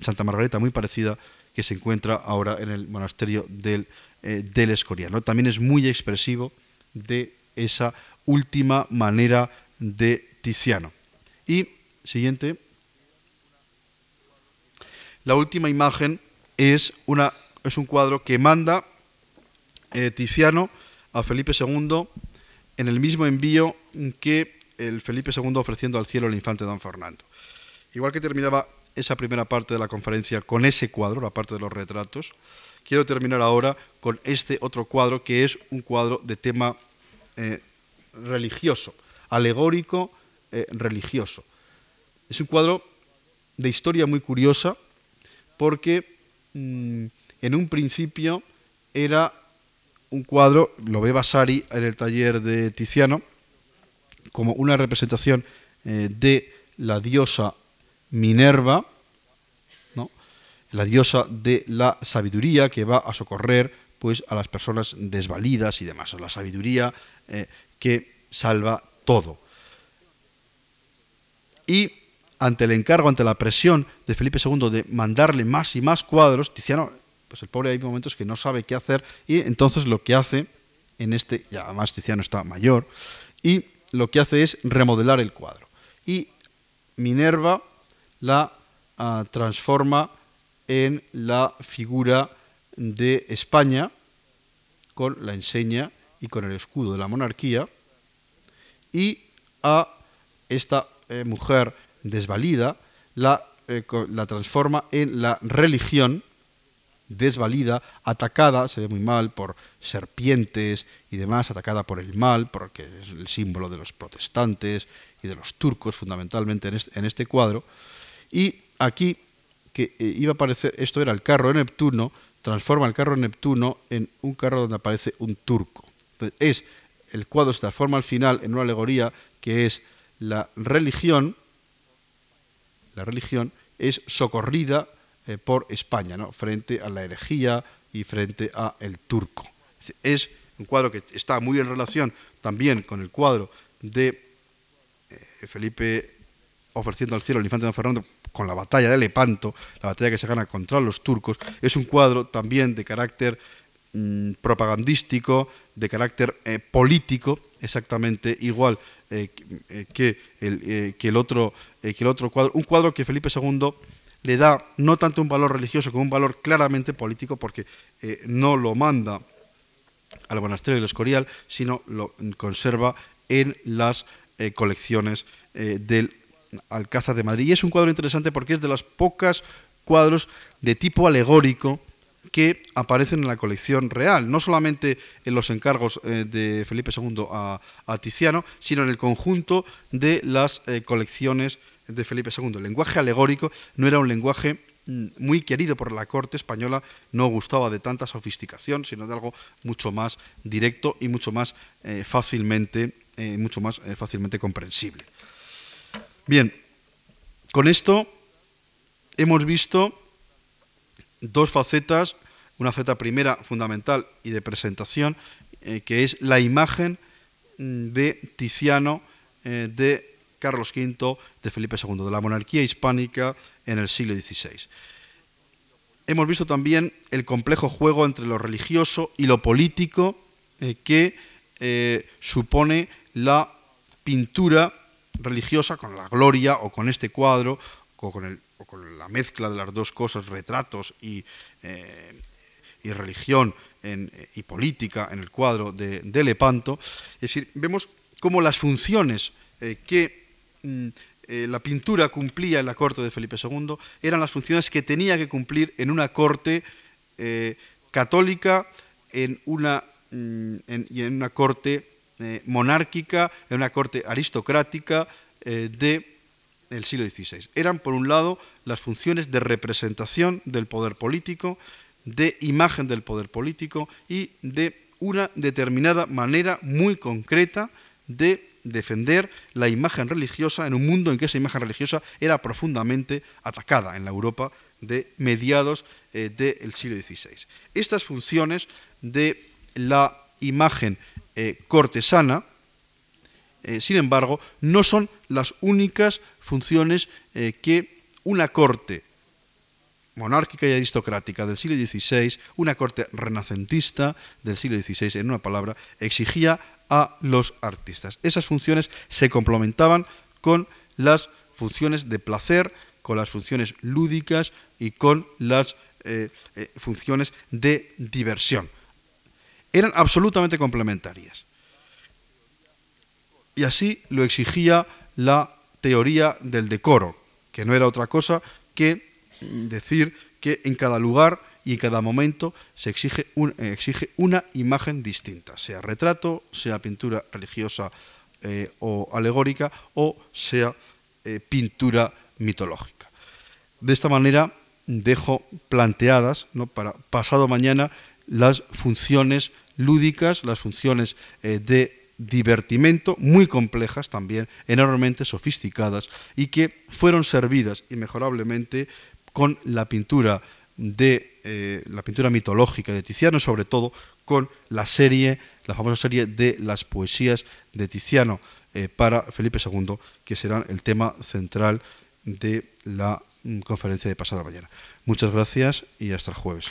Santa Margarita muy parecida, que se encuentra ahora en el monasterio del, eh, del Escorial. También es muy expresivo de esa última manera de Tiziano. Y siguiente. La última imagen es, una, es un cuadro que manda eh, Tiziano a Felipe II en el mismo envío que el Felipe II ofreciendo al cielo al infante don Fernando. Igual que terminaba esa primera parte de la conferencia con ese cuadro, la parte de los retratos, quiero terminar ahora con este otro cuadro que es un cuadro de tema eh, religioso, alegórico eh, religioso. Es un cuadro de historia muy curiosa, porque mm, en un principio era un cuadro, lo ve Vasari en el taller de Tiziano, como una representación eh, de la diosa Minerva, la diosa de la sabiduría que va a socorrer pues, a las personas desvalidas y demás, la sabiduría eh, que salva todo. Y ante el encargo, ante la presión de Felipe II de mandarle más y más cuadros, Tiziano, pues el pobre hay momentos que no sabe qué hacer y entonces lo que hace en este, ya además Tiziano está mayor, y lo que hace es remodelar el cuadro. Y Minerva la ah, transforma en la figura de España con la enseña y con el escudo de la monarquía y a esta eh, mujer desvalida, la, eh, la transforma en la religión desvalida, atacada, se ve muy mal, por serpientes y demás, atacada por el mal, porque es el símbolo de los protestantes y de los turcos fundamentalmente en este, cuadro. Y aquí, que eh, iba a aparecer, esto era el carro de Neptuno, transforma el carro de Neptuno en un carro donde aparece un turco. es, el cuadro se transforma al final en una alegoría que es la religión la religión, es socorrida eh, por España, ¿no? frente a la herejía y frente a el turco. Es un cuadro que está muy en relación también con el cuadro de eh, Felipe ofreciendo al cielo al infante don Fernando con la batalla de Lepanto, la batalla que se gana contra los turcos, es un cuadro también de carácter mm, propagandístico, de carácter eh, político, exactamente igual eh, eh, que, el, que, el otro, que el otro cuadro, un cuadro que Felipe II le da no tanto un valor religioso como un valor claramente político, porque no lo manda al monasterio del Escorial, sino lo conserva en las colecciones del Alcázar de Madrid. Y es un cuadro interesante porque es de las pocas cuadros de tipo alegórico que aparecen en la colección real, no solamente en los encargos eh, de Felipe II a, Tiziano, sino en el conjunto de las eh, colecciones de Felipe II. El lenguaje alegórico no era un lenguaje mm, muy querido por la corte española, no gustaba de tanta sofisticación, sino de algo mucho más directo y mucho más eh, fácilmente, mucho más fácilmente comprensible. Bien, con esto hemos visto dos facetas, una faceta primera fundamental y de presentación, eh, que es la imagen mm, de Tiziano eh, de Carlos V de Felipe II, de la monarquía hispánica en el siglo XVI. Hemos visto también el complejo juego entre lo religioso y lo político eh, que supone la pintura religiosa con la gloria o con este cuadro o con, la mezcla de las dos cosas, retratos y, y religión y política en el cuadro de, Lepanto. Es decir, vemos cómo las funciones eh, que mm, eh, la pintura cumplía en la corte de Felipe II eran las funciones que tenía que cumplir en una corte eh, católica, en una, mm, y en una corte monárquica, en una corte aristocrática del siglo XVI. Eran, por un lado, las funciones de representación del poder político, de imagen del poder político y de una determinada manera muy concreta de defender la imagen religiosa en un mundo en que esa imagen religiosa era profundamente atacada en la Europa de mediados eh, del siglo XVI. Estas funciones de la imagen eh, cortesana, eh, sin embargo, no son las únicas funciones que una corte monárquica y aristocrática del siglo XVI, una corte renacentista del siglo XVI, en una palabra, exigía a los artistas. Esas funciones se complementaban con las funciones de placer, con las funciones lúdicas y con las eh, eh, funciones de diversión. Eran absolutamente complementarias. Y así lo exigía la teoría del decoro, que no era otra cosa que decir que en cada lugar y en cada momento se exige, eh, una imagen distinta, sea retrato, sea pintura religiosa eh, o alegórica o sea eh, pintura mitológica. De esta manera dejo planteadas ¿no? para pasado mañana las funciones lúdicas, las funciones de divertimento, muy complejas también, enormemente sofisticadas y que fueron servidas inmejorablemente con la pintura de eh, la pintura mitológica de Tiziano, sobre todo con la serie, la famosa serie de las poesías de Tiziano eh, para Felipe II, que será el tema central de la mm, conferencia de pasada mañana. Muchas gracias y hasta el jueves.